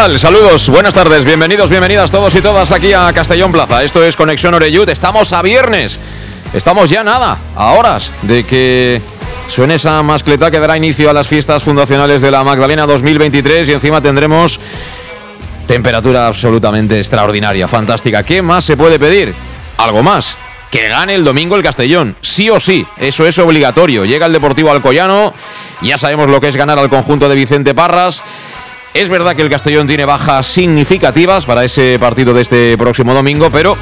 Saludos, buenas tardes, bienvenidos, bienvenidas todos y todas aquí a Castellón Plaza. Esto es Conexión Oreyud, estamos a viernes. Estamos ya nada, a horas de que suene esa mascleta que dará inicio a las fiestas fundacionales de la Magdalena 2023 y encima tendremos temperatura absolutamente extraordinaria, fantástica. ¿Qué más se puede pedir? Algo más. Que gane el domingo el Castellón, sí o sí, eso es obligatorio. Llega el Deportivo Alcoyano, ya sabemos lo que es ganar al conjunto de Vicente Parras. Es verdad que el Castellón tiene bajas significativas para ese partido de este próximo domingo, pero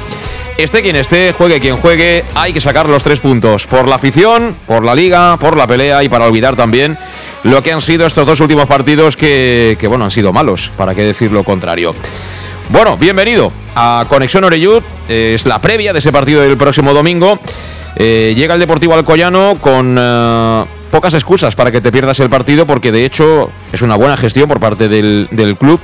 esté quien esté, juegue quien juegue, hay que sacar los tres puntos. Por la afición, por la liga, por la pelea y para olvidar también lo que han sido estos dos últimos partidos que, bueno, han sido malos, para qué decir lo contrario. Bueno, bienvenido a Conexión Oreyud, es la previa de ese partido del próximo domingo. Eh, llega el Deportivo Alcoyano con... Eh, pocas excusas para que te pierdas el partido porque de hecho es una buena gestión por parte del, club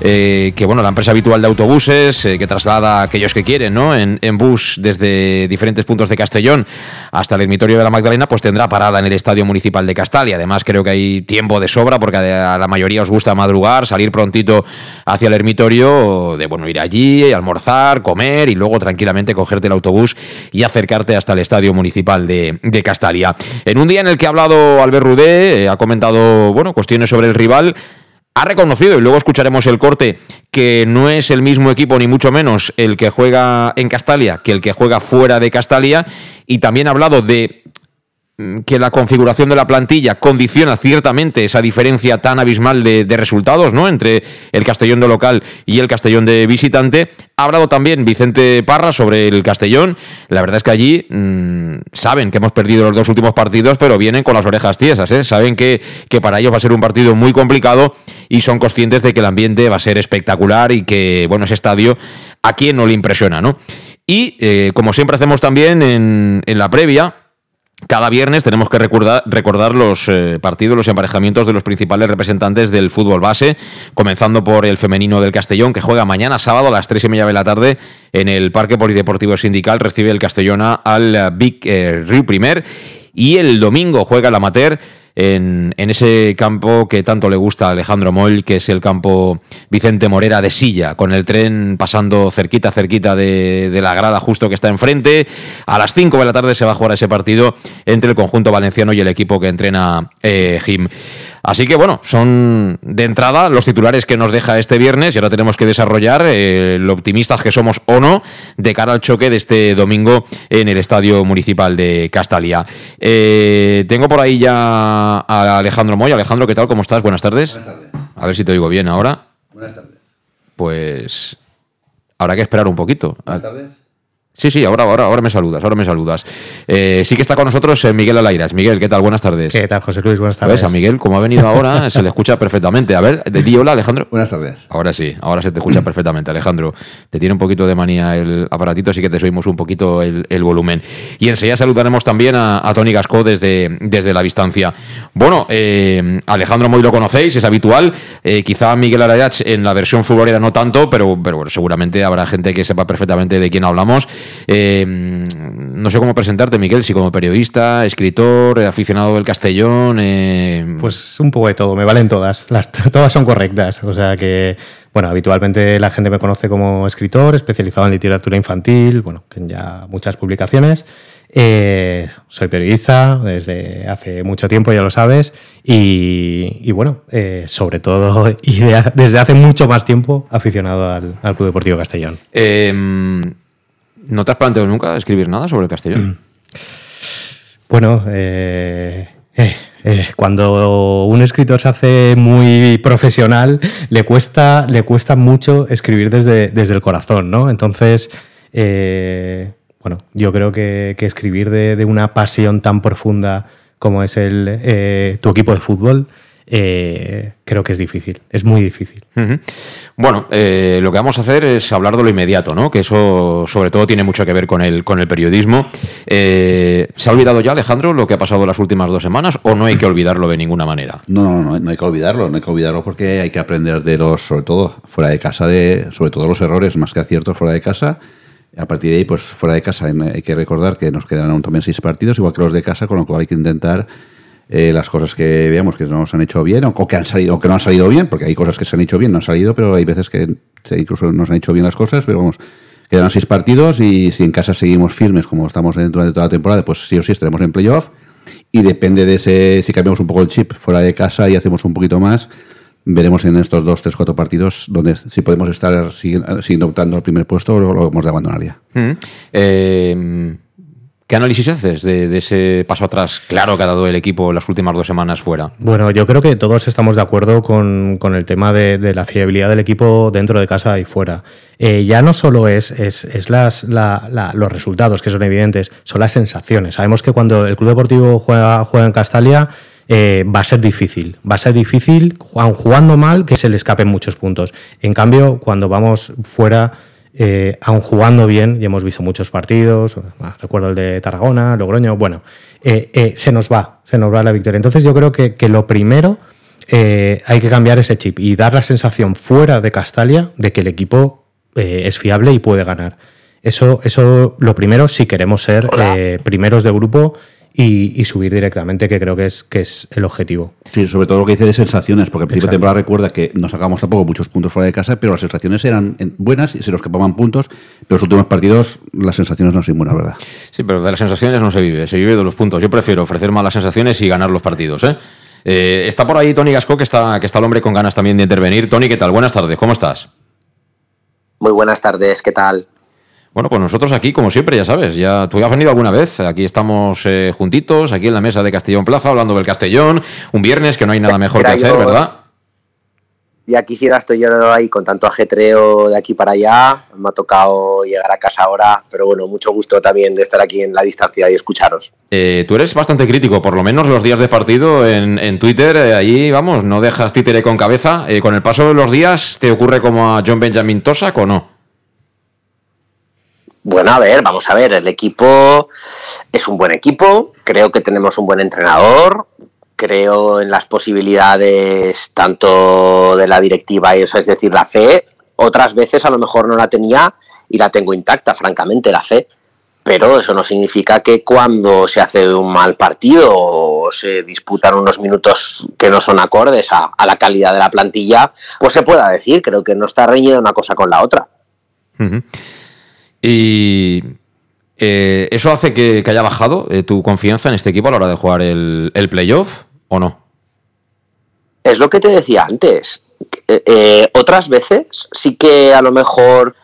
eh, que bueno, la empresa habitual de autobuses, eh, que traslada a aquellos que quieren, ¿no? En, bus desde diferentes puntos de Castellón hasta el ermitorio de la Magdalena, pues tendrá parada en el Estadio Municipal de Castalia. Además, creo que hay tiempo de sobra, porque a la mayoría os gusta madrugar, salir prontito hacia el ermitorio, de bueno, ir allí, almorzar, comer y luego tranquilamente cogerte el autobús y acercarte hasta el Estadio Municipal de, Castalia. En un día en el que ha hablado Albert Rudé, eh, ha comentado, bueno, cuestiones sobre el rival ha reconocido, y luego escucharemos el corte, que no es el mismo equipo, ni mucho menos el que juega en Castalia que el que juega fuera de Castalia, y también ha hablado de que la configuración de la plantilla condiciona ciertamente esa diferencia tan abismal de, resultados ¿no? entre el Castellón de local y el Castellón de visitante. Ha hablado también Vicente Parra sobre el Castellón. La verdad es que allí mm, saben que hemos perdido los dos últimos partidos, pero vienen con las orejas tiesas. ¿eh? Saben que, que para ellos va a ser un partido muy complicado y son conscientes de que el ambiente va a ser espectacular y que, bueno, ese estadio a quien no le impresiona. ¿no? Y, eh, como siempre hacemos también en, en la previa, cada viernes tenemos que recordar, recordar los eh, partidos, los emparejamientos de los principales representantes del fútbol base, comenzando por el femenino del Castellón, que juega mañana sábado a las 3 y media de la tarde en el Parque Polideportivo Sindical, recibe el Castellona al eh, Big eh, Rio Primer, y el domingo juega el Amateur en, ese campo que tanto le gusta a Alejandro Moll, que es el campo Vicente Morera de Silla, con el tren pasando cerquita, cerquita de, la grada justo que está enfrente. A las 5 de la tarde se va a jugar ese partido entre el conjunto valenciano y el equipo que entrena eh, Jim. Así que bueno, son de entrada los titulares que nos deja este viernes y ahora tenemos que desarrollar eh, lo optimistas que somos o no de cara al choque de este domingo en el Estadio Municipal de Castalia. Eh, tengo por ahí ya a Alejandro Moy. Alejandro, ¿qué tal? ¿Cómo estás? Buenas tardes. Buenas tardes. A ver si te digo bien ahora. Buenas tardes. Pues habrá que esperar un poquito. Buenas tardes. Sí, sí, ahora, ahora, ahora me saludas, ahora me saludas. Eh, sí que está con nosotros eh, Miguel Alairas. Miguel, ¿qué tal? Buenas tardes. ¿Qué tal, José Luis? Buenas tardes. ¿Ves? A Miguel, como ha venido ahora, se le escucha perfectamente. A ver, di hola, Alejandro. Buenas tardes. Ahora sí, ahora se te escucha perfectamente, Alejandro. Te tiene un poquito de manía el aparatito, así que te subimos un poquito el, volumen. Y enseguida saludaremos también a, Tony Gascó desde, desde la distancia. Bueno, eh, Alejandro Moy lo conocéis, es habitual. quizá Miguel Alairas en la versión futbolera no tanto, pero, pero bueno, seguramente habrá gente que sepa perfectamente de quién hablamos. Eh, no sé cómo presentarte, Miguel, si como periodista, escritor, aficionado del Castellón. Eh... Pues un poco de todo, me valen todas, las, todas son correctas. O sea que, bueno, habitualmente la gente me conoce como escritor, especializado en literatura infantil, bueno, que ya muchas publicaciones. Eh, soy periodista desde hace mucho tiempo, ya lo sabes, y, bueno, eh, sobre todo y desde hace mucho más tiempo aficionado al, Club Deportivo Castellón. Em, ¿No te has planteado nunca escribir nada sobre el Castellón? Mm. Bueno, eh, cuando un escritor se hace muy profesional, le cuesta, le cuesta mucho escribir desde, desde el corazón, ¿no? Entonces, bueno, yo creo que, escribir de, una pasión tan profunda como es el, eh, tu equipo de fútbol, eh, creo que es difícil, es muy difícil. Bueno, eh, lo que vamos a hacer es hablar de lo inmediato, ¿no? Que eso sobre todo tiene mucho que ver con el, con el periodismo. ¿Se ha olvidado ya, Alejandro, lo que ha pasado las últimas dos semanas o no hay que olvidarlo de ninguna manera? No, no, no, no hay que olvidarlo, no hay que olvidarlo porque hay que aprender de los, sobre todo fuera de casa, de, sobre todo los errores más que aciertos fuera de casa a partir de ahí, pues fuera de casa hay que recordar que nos quedan aún también seis partidos, igual que los de casa, con lo cual hay que intentar eh, las cosas que veamos que no nos han hecho bien o que han salido o que no han salido bien, porque hay cosas que se han hecho bien, no han salido, pero hay veces que incluso nos han hecho bien las cosas, pero vamos, quedan seis partidos y si en casa seguimos firmes como estamos de toda la temporada, pues sí o sí estaremos en playoff y depende de ese, si cambiamos un poco el chip fuera de casa y hacemos un poquito más, veremos en estos dos, tres, cuatro partidos donde si podemos estar siguiendo, optando al primer puesto o lo, hemos de abandonar ya. Mm. Eh, ¿Qué análisis haces de, ese paso atrás claro que ha dado el equipo las últimas dos semanas fuera? Bueno, yo creo que todos estamos de acuerdo con, el tema de, la fiabilidad del equipo dentro de casa y fuera. Eh, ya no solo es, es, las, los resultados, que son evidentes, son las sensaciones. Sabemos que cuando el Club Deportivo juega, juega en Castalia eh, va a ser difícil. Va a ser difícil, jugando mal, que se le escapen muchos puntos. En cambio, cuando vamos fuera, eh, aun jugando bien, y hemos visto muchos partidos, recuerdo el de Tarragona, Logroño, bueno, eh, se nos va, se nos va la victoria. Entonces yo creo que, lo primero hay que cambiar ese chip y dar la sensación fuera de Castalia de que el equipo es fiable y puede ganar. Eso, eso lo primero si queremos ser primeros de grupo y, subir directamente, que creo que es, que es el objetivo. Sí, sobre todo lo que dice de sensaciones, porque al principio de temporada recuerda que no sacamos tampoco muchos puntos fuera de casa, pero las sensaciones eran buenas y se nos escapaban puntos, pero los últimos partidos las sensaciones no son buenas, ¿verdad? Sí, pero de las sensaciones no se vive, se vive de los puntos. Yo prefiero ofrecer malas sensaciones y ganar los partidos, ¿eh? eh está por ahí Tony Gasco, que está, que está el hombre con ganas también de intervenir. Tony, ¿qué tal? Buenas tardes, ¿cómo estás? Muy buenas tardes, ¿qué tal? Bueno, pues nosotros aquí, como siempre, ya sabes, ya tú has venido alguna vez, aquí estamos eh, juntitos, aquí en la mesa de Castellón Plaza, hablando del Castellón, un viernes que no hay nada mejor que hacer, ¿verdad? Ya quisiera, estoy yo ahí con tanto ajetreo de aquí para allá, me ha tocado llegar a casa ahora, pero bueno, mucho gusto también de estar aquí en la distancia y escucharos. Eh, tú eres bastante crítico, por lo menos los días de partido en, Twitter, eh, ahí vamos, no dejas títere con cabeza. con el paso de los días, ¿te ocurre como a John Benjamin Tosak o no? Bueno, a ver, vamos a ver, el equipo es un buen equipo, creo que tenemos un buen entrenador, creo en las posibilidades tanto de la directiva y eso, es decir, la fe, otras veces a lo mejor no la tenía y la tengo intacta, francamente, la fe. Pero eso no significa que cuando se hace un mal partido o se disputan unos minutos que no son acordes a, la calidad de la plantilla, pues se pueda decir. Creo que no está reñida una cosa con la otra. Y eh, ¿eso hace que, haya bajado eh, tu confianza en este equipo a la hora de jugar el, playoff o no? Es lo que te decía antes. Eh, otras veces sí que a lo mejor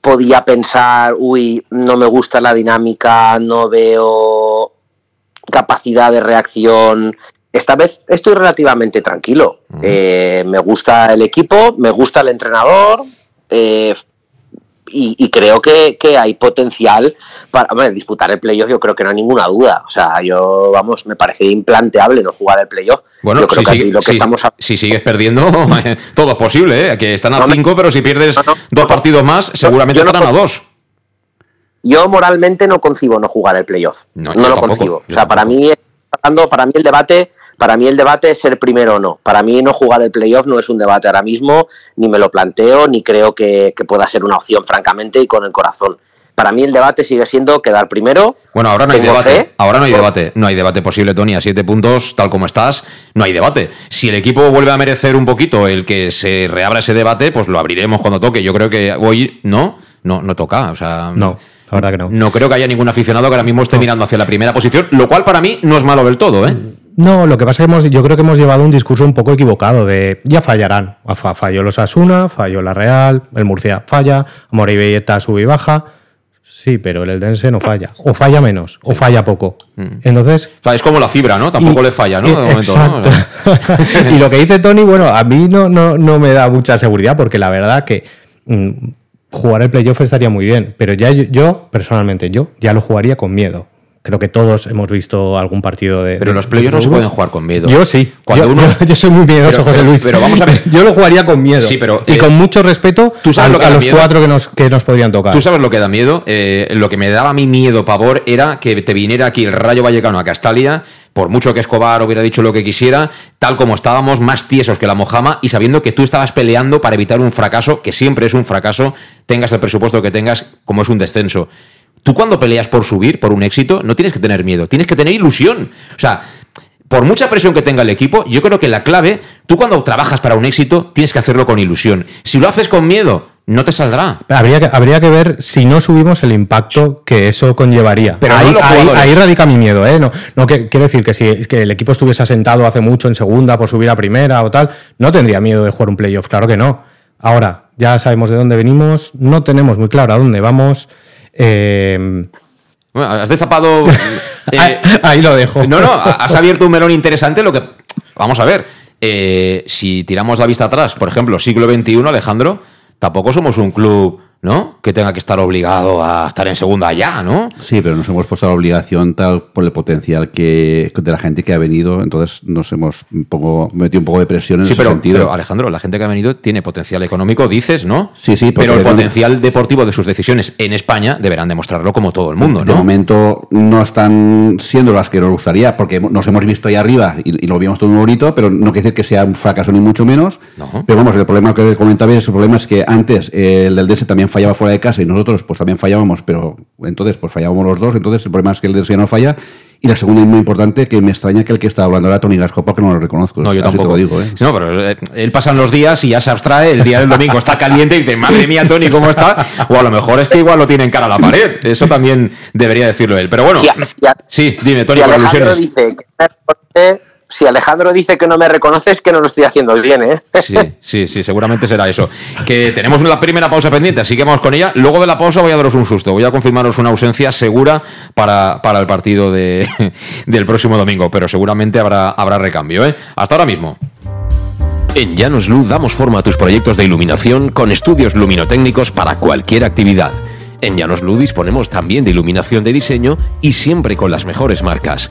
podía pensar, uy, no me gusta la dinámica, no veo capacidad de reacción. Esta vez estoy relativamente tranquilo. me gusta el equipo, me gusta el entrenador, y, creo que, hay potencial para disputar el playoff, yo creo que no hay ninguna duda. O sea, yo, vamos, me parece implanteable no jugar el playoff. Bueno, si, sigues perdiendo, todo es posible, ¿eh? que están a cinco, pero si pierdes dos partidos más, seguramente estarán a dos. Yo moralmente no concibo no jugar el playoff. No, lo concibo. O sea, para mí, para mí el debate para mí el debate es ser primero o no. Para mí no jugar el playoff no es un debate ahora mismo, ni me lo planteo, ni creo que, pueda ser una opción, francamente, y con el corazón. para mí el debate sigue siendo quedar primero. Bueno, ahora no hay debate. Ahora no hay debate. No hay debate posible, Tony. A siete puntos, tal como estás, no hay debate. Si el equipo vuelve a merecer un poquito el que se reabra ese debate, pues lo abriremos cuando toque. Yo creo que hoy no, no, no toca. O sea, no. La verdad que no. No creo que haya ningún aficionado que ahora mismo esté mirando hacia la primera posición, lo cual para mí no es malo del todo, ¿eh? No, lo que pasa es que hemos, yo creo que hemos llevado un discurso un poco equivocado de ya fallarán. Falló los Asuna, falló la Real, el Murcia falla, está sube y baja. Sí, pero el Eldense no falla. O falla menos, o falla poco. Mm. Entonces. es como la fibra, ¿no? Tampoco le falla, ¿no? exacto. y lo que dice Tony, bueno, a mí no, no, no me da mucha seguridad, porque la verdad que mm, jugar el playoff estaría muy bien. Pero ya yo, personalmente, yo ya lo jugaría con miedo. Creo que todos hemos visto algún partido de. Pero los playoffs no se pueden jugar con miedo. Yo sí. Cuando yo, uno... yo, soy muy miedoso, José Luis. Pero vamos a ver. yo lo jugaría con miedo. Sí, pero. Y con eh, mucho respeto ¿tú sabes a, lo que a los cuatro que nos, que nos podrían tocar. Tú sabes lo que da miedo. Eh, lo que me daba a mí miedo, pavor, era que te viniera aquí el Rayo Vallecano a Castalia por mucho que Escobar hubiera dicho lo que quisiera, tal como estábamos, más tiesos que la mojama y sabiendo que tú estabas peleando para evitar un fracaso, que siempre es un fracaso, tengas el presupuesto que tengas, como es un descenso. Tú cuando peleas por subir, por un éxito, no tienes que tener miedo, tienes que tener ilusión. O sea, por mucha presión que tenga el equipo, yo creo que la clave, tú cuando trabajas para un éxito, tienes que hacerlo con ilusión. Si lo haces con miedo, no te saldrá. Habría que, habría que ver si no subimos el impacto que eso conllevaría. Pero ahí, radica mi miedo, ¿eh? No, no que, quiero decir que si que el equipo estuviese asentado hace mucho en segunda por subir a primera o tal, no tendría miedo de jugar un playoff, claro que no. Ahora, ya sabemos de dónde venimos, no tenemos muy claro a dónde vamos. Eh, bueno, has destapado. Eh, ahí lo dejo. No, no, has abierto un melón interesante. Lo que. Vamos a ver. Eh, si tiramos la vista atrás, por ejemplo, siglo XXI, Alejandro, tampoco somos un club ¿no? Que tenga que estar obligado a estar en segunda ya, ¿no? Sí, pero nos hemos puesto la obligación tal por el potencial que de la gente que ha venido, entonces nos hemos un poco, metido un poco de presión en ese sentido. Pero Alejandro, la gente que ha venido tiene potencial económico, dices, ¿no? Sí, sí, pero el potencial deportivo de sus decisiones en España deberán demostrarlo como todo el mundo, ¿no? De momento no están siendo las que nos gustaría, porque nos hemos visto ahí arriba y, lo vimos todo muy bonito, pero no quiere decir que sea un fracaso ni mucho menos. Pero vamos, el problema que comentaba el problema es que antes eh, el del DS también fallaba fuera de casa y nosotros pues también fallábamos, pero entonces pues fallábamos los dos, entonces el problema es que el de no falla. Y la segunda es muy importante, que me extraña que el que está hablando era Tony Gascopa, que no lo reconozco. No, yo tampoco. digo, ¿eh? No, pero eh, él pasan los días y ya se abstrae, el día del domingo está caliente y dice, madre mía, Tony, ¿cómo está? O a lo mejor es que igual lo tiene en cara a la pared. Eso también debería decirlo él. Pero bueno, sí, dime, Tony, por dice que si Alejandro dice que no me reconoces, que no lo estoy haciendo bien, ¿eh? Sí, sí, sí, seguramente será eso. Que tenemos la primera pausa pendiente, así que vamos con ella. Luego de la pausa voy a daros un susto, voy a confirmaros una ausencia segura para, para el partido de, del próximo domingo, pero seguramente habrá, habrá recambio, ¿eh? Hasta ahora mismo. En Llanos Luz damos forma a tus proyectos de iluminación con estudios luminotécnicos para cualquier actividad. En Llanos Luz disponemos también de iluminación de diseño y siempre con las mejores marcas.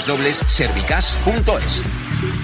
www.servicas.es.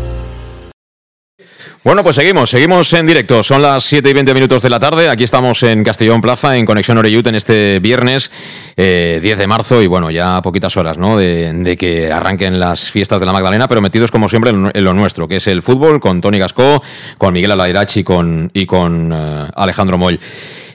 Bueno, pues seguimos, seguimos en directo. Son las 7 y 20 minutos de la tarde. Aquí estamos en Castellón Plaza, en Conexión Oreyut, en este viernes 10 eh, de marzo. Y bueno, ya poquitas horas, ¿no? De, que arranquen las fiestas de la Magdalena, pero metidos como siempre en, lo nuestro, que es el fútbol, con Tony Gascó, con Miguel Alairachi y con, y con eh, Alejandro Moll.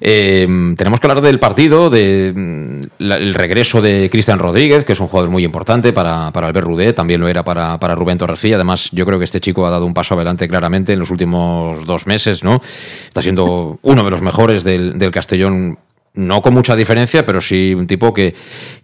Eh, tenemos que hablar del partido, del mm, regreso de Cristian Rodríguez, que es un jugador muy importante para, para Albert Rudé, también lo era para, para Rubén Torrecilla. Además, yo creo que este chico ha dado un paso adelante claramente en los últimos dos meses, ¿no? Está siendo uno de los mejores del, del Castellón no con mucha diferencia, pero sí un tipo que,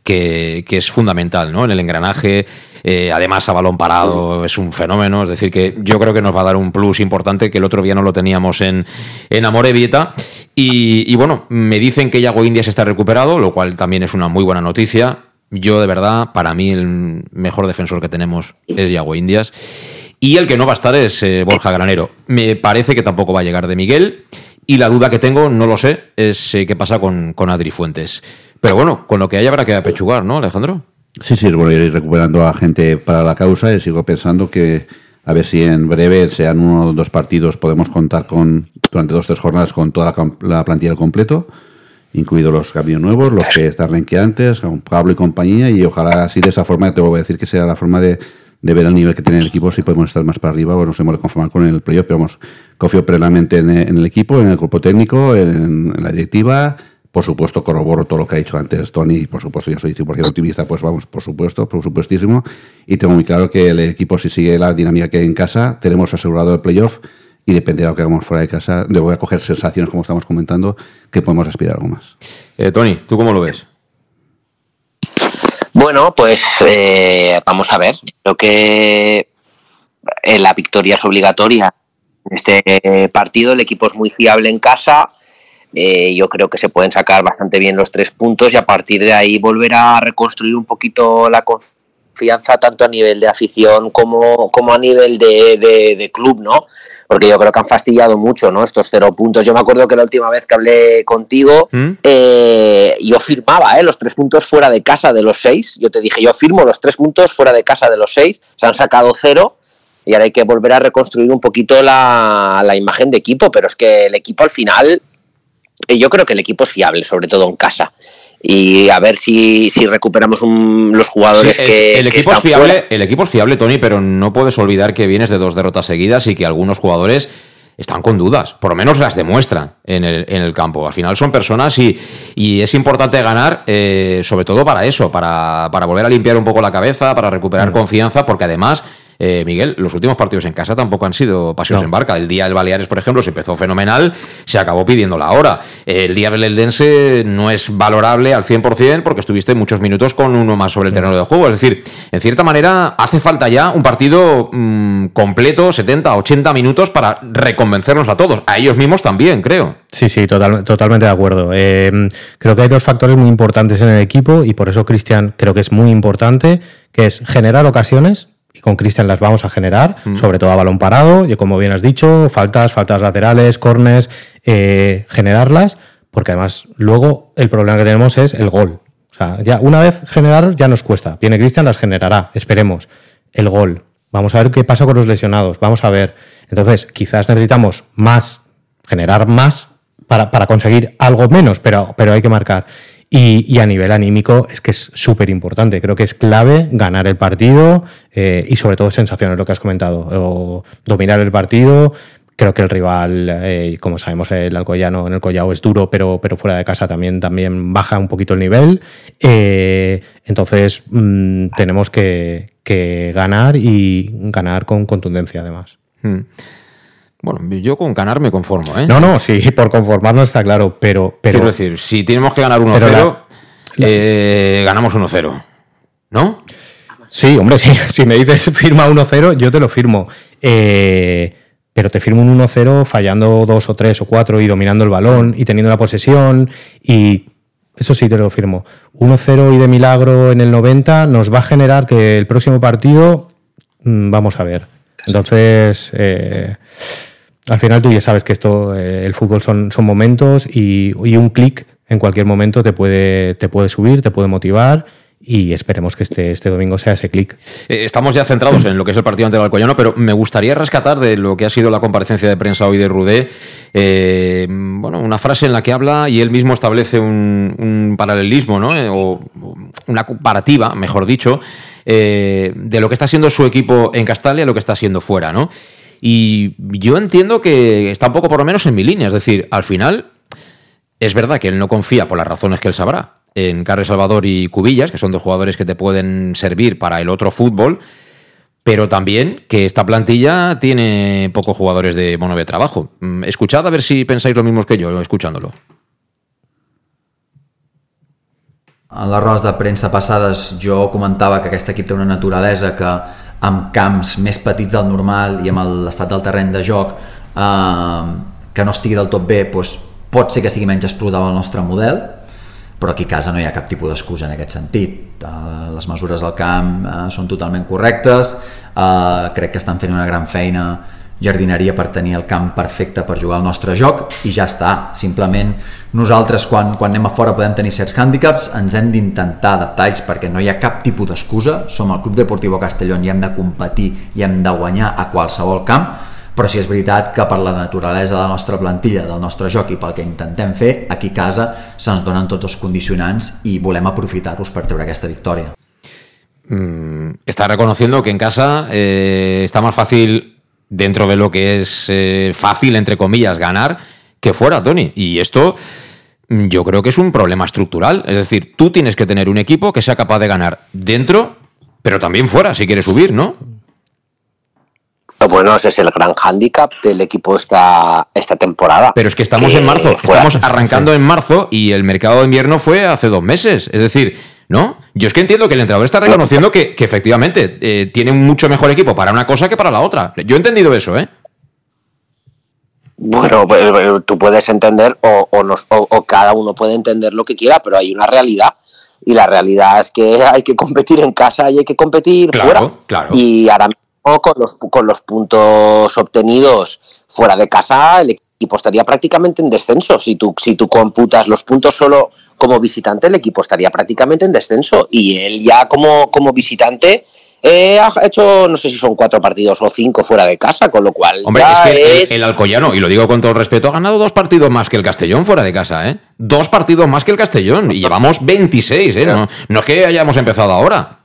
que, es fundamental ¿no? en el engranaje. Eh, además, a balón parado es un fenómeno. Es decir, que yo creo que nos va a dar un plus importante que el otro día no lo teníamos en, en Amorebieta. Y, y bueno, me dicen que Yago Indias está recuperado, lo cual también es una muy buena noticia. Yo, de verdad, para mí el mejor defensor que tenemos es Yago Indias. Y el que no va a estar es eh, Borja Granero. Me parece que tampoco va a llegar de Miguel. Y la duda que tengo, no lo sé, es eh, qué pasa con, con Adri Fuentes. Pero bueno, con lo que hay habrá que apechugar, ¿no, Alejandro? Sí, sí, es bueno ir recuperando a gente para la causa y sigo pensando que a ver si en breve, sean uno o dos partidos, podemos contar con durante dos o tres jornadas con toda la, plantilla al completo, incluidos los cambios nuevos, los que están renqueantes, con Pablo y compañía, y ojalá así de esa forma, te voy a decir que sea la forma de, de ver el nivel que tiene el equipo, si podemos estar más para arriba o nos hemos de conformar con el playoff, pero vamos, confío plenamente en, el equipo, en el cuerpo técnico, en, la directiva, por supuesto corroboro todo lo que ha dicho antes Tony, y por supuesto ya soy 100% optimista, pues vamos, por supuesto, por supuestísimo, y tengo muy claro que el equipo si sigue la dinámica que hay en casa, tenemos asegurado el playoff, y dependerá de lo que hagamos fuera de casa, de a coger sensaciones, como estamos comentando, que podemos aspirar algo más. Eh, Tony, ¿tú cómo lo ves? Bueno, pues eh, vamos a ver. Creo que eh, la victoria es obligatoria en este partido. El equipo es muy fiable en casa. Eh, yo creo que se pueden sacar bastante bien los tres puntos y a partir de ahí volver a reconstruir un poquito la confianza tanto a nivel de afición como, como a nivel de club, ¿no? Porque yo creo que han fastidiado mucho, ¿no? Estos cero puntos. Yo me acuerdo que la última vez que hablé contigo, ¿Mm? eh, yo firmaba, ¿eh? Los tres puntos fuera de casa de los seis. Yo te dije, yo firmo los tres puntos fuera de casa de los seis. Se han sacado cero y ahora hay que volver a reconstruir un poquito la, la imagen de equipo, pero es que el equipo al final, eh, yo creo que el equipo es fiable, sobre todo en casa y a ver si, si recuperamos los jugadores que, el equipo es fiable el equipo es fiable Tony pero no puedes olvidar que vienes de dos derrotas seguidas y que algunos jugadores están con dudas, por lo menos las demuestran en el, en el campo. Al final son personas y, y es importante ganar, eh, sobre todo para eso, para, para, volver a limpiar un poco la cabeza, para recuperar mm. confianza, porque además eh, Miguel, los últimos partidos en casa tampoco han sido paseos en barca. El día del Baleares, por ejemplo, se empezó fenomenal, se acabó pidiendo la hora. El día del Eldense no es valorable al 100% porque estuviste muchos minutos con uno más sobre el terreno de juego. Es decir, en cierta manera, hace falta ya un partido mm, completo, 70, 80 minutos para reconvencernos a todos. A ellos mismos también, creo. Sí, sí, totalmente de acuerdo. Eh, creo que hay dos factores muy importantes en el equipo y por eso Cristian creo que es muy importante, que es generar ocasiones, y con Cristian las vamos a generar, mm. sobre todo a balón parado, y como bien has dicho, faltas, faltas laterales, cornes, eh, generarlas, porque además luego el problema que tenemos es el gol. O sea, ya una vez generar ya nos cuesta. Viene Cristian, las generará, esperemos. El gol. Vamos a ver qué pasa con los lesionados, vamos a ver. Entonces, quizás necesitamos más, generar más para, para conseguir algo menos, pero, pero hay que marcar. Y, a nivel anímico es que es súper importante. Creo que es clave ganar el partido eh, y sobre todo sensaciones, lo que has comentado. O dominar el partido, Creo que el rival, eh, como sabemos, el Alcoyano en el Collao es duro, pero, pero fuera de casa también, también baja un poquito el nivel. Eh, entonces mm, tenemos que, ganar y ganar con contundencia además. Hmm. Bueno, yo con ganar me conformo, ¿eh? No, no, sí, por conformarnos está claro, pero... pero Quiero decir, si tenemos que ganar 1-0, eh, ganamos 1-0, ¿no? Sí, hombre, sí, si me dices firma 1-0, yo te lo firmo. Eh, pero te firmo un 1-0 fallando 2 o 3 o 4 y dominando el balón y teniendo la posesión y eso sí te lo firmo. 1-0 y de milagro en el 90 nos va a generar que el próximo partido mm, vamos a ver. Entonces, eh, al final tú ya sabes que esto, eh, el fútbol son, son momentos y, y un clic en cualquier momento te puede, te puede subir, te puede motivar y esperemos que este, este domingo sea ese clic. Eh, estamos ya centrados en lo que es el partido ante el Alcoyano, pero me gustaría rescatar de lo que ha sido la comparecencia de prensa hoy de Rudé, eh, bueno, una frase en la que habla y él mismo establece un, un paralelismo, ¿no? Eh, o una comparativa, mejor dicho, eh, de lo que está siendo su equipo en Castalia y lo que está siendo fuera, ¿no? Y yo entiendo que está un poco por lo menos en mi línea, es decir, al final es verdad que él no confía por las razones que él sabrá en Carles Salvador y Cubillas, que son dos jugadores que te pueden servir para el otro fútbol, pero también que esta plantilla tiene pocos jugadores de mono de trabajo. Mm, escuchad a ver si pensáis lo mismo que yo escuchándolo. En les rodes de premsa passades jo comentava que aquest equip té una naturalesa que amb camps més petits del normal i amb l'estat del terreny de joc eh, que no estigui del tot bé doncs pot ser que sigui menys explotat el nostre model però aquí a casa no hi ha cap tipus d'excusa en aquest sentit. Uh, les mesures del camp uh, són totalment correctes, uh, crec que estan fent una gran feina jardineria per tenir el camp perfecte per jugar al nostre joc i ja està, simplement nosaltres quan, quan anem a fora podem tenir certs hàndicaps, ens hem d'intentar adaptar ells perquè no hi ha cap tipus d'excusa, som el Club Deportiu Castellón i hem de competir i hem de guanyar a qualsevol camp, però sí és veritat que per la naturalesa de la nostra plantilla, del nostre joc i pel que intentem fer, aquí a casa se'ns donen tots els condicionants i volem aprofitar-los per treure aquesta victòria. Mm, está reconociendo que en casa eh, está más fácil, dentro de lo que es eh, fácil, entre comillas, ganar, que fuera, Tony. Y esto mm, yo creo que es un problema estructural. Es decir, tú tienes que tener un equipo que sea capaz de ganar dentro, pero también fuera, si quieres subir, ¿no? Bueno, ese es el gran hándicap del equipo esta, esta temporada. Pero es que estamos Que en marzo, fuera- estamos arrancando en marzo y el mercado de invierno fue hace dos meses. Es decir, ¿no? Yo es que entiendo que el entrenador está reconociendo que, que efectivamente eh, tiene un mucho mejor equipo para una cosa que para la otra. Yo he entendido eso, ¿eh? Bueno, pues, eh, tú puedes entender o, o nos- o- o cada uno puede entender lo que quiera, pero hay una realidad. Y la realidad es que hay que competir en casa y hay que competir Claro, fuera. claro. Y ahora mismo con los, con los puntos obtenidos fuera de casa, el equipo estaría prácticamente en descenso. Si tú, si tú computas los puntos solo como visitante, el equipo estaría prácticamente en descenso. Y él ya como, como visitante eh, ha hecho, no sé si son cuatro partidos o cinco fuera de casa, con lo cual Hombre, ya es que el- es- el, Alcoyano, y lo digo con todo respeto, ha ganado dos partidos más que el Castellón fuera de casa, ¿eh? Dos partidos más que el Castellón. Y llevamos 26, ¿eh? No, no es que hayamos empezado ahora.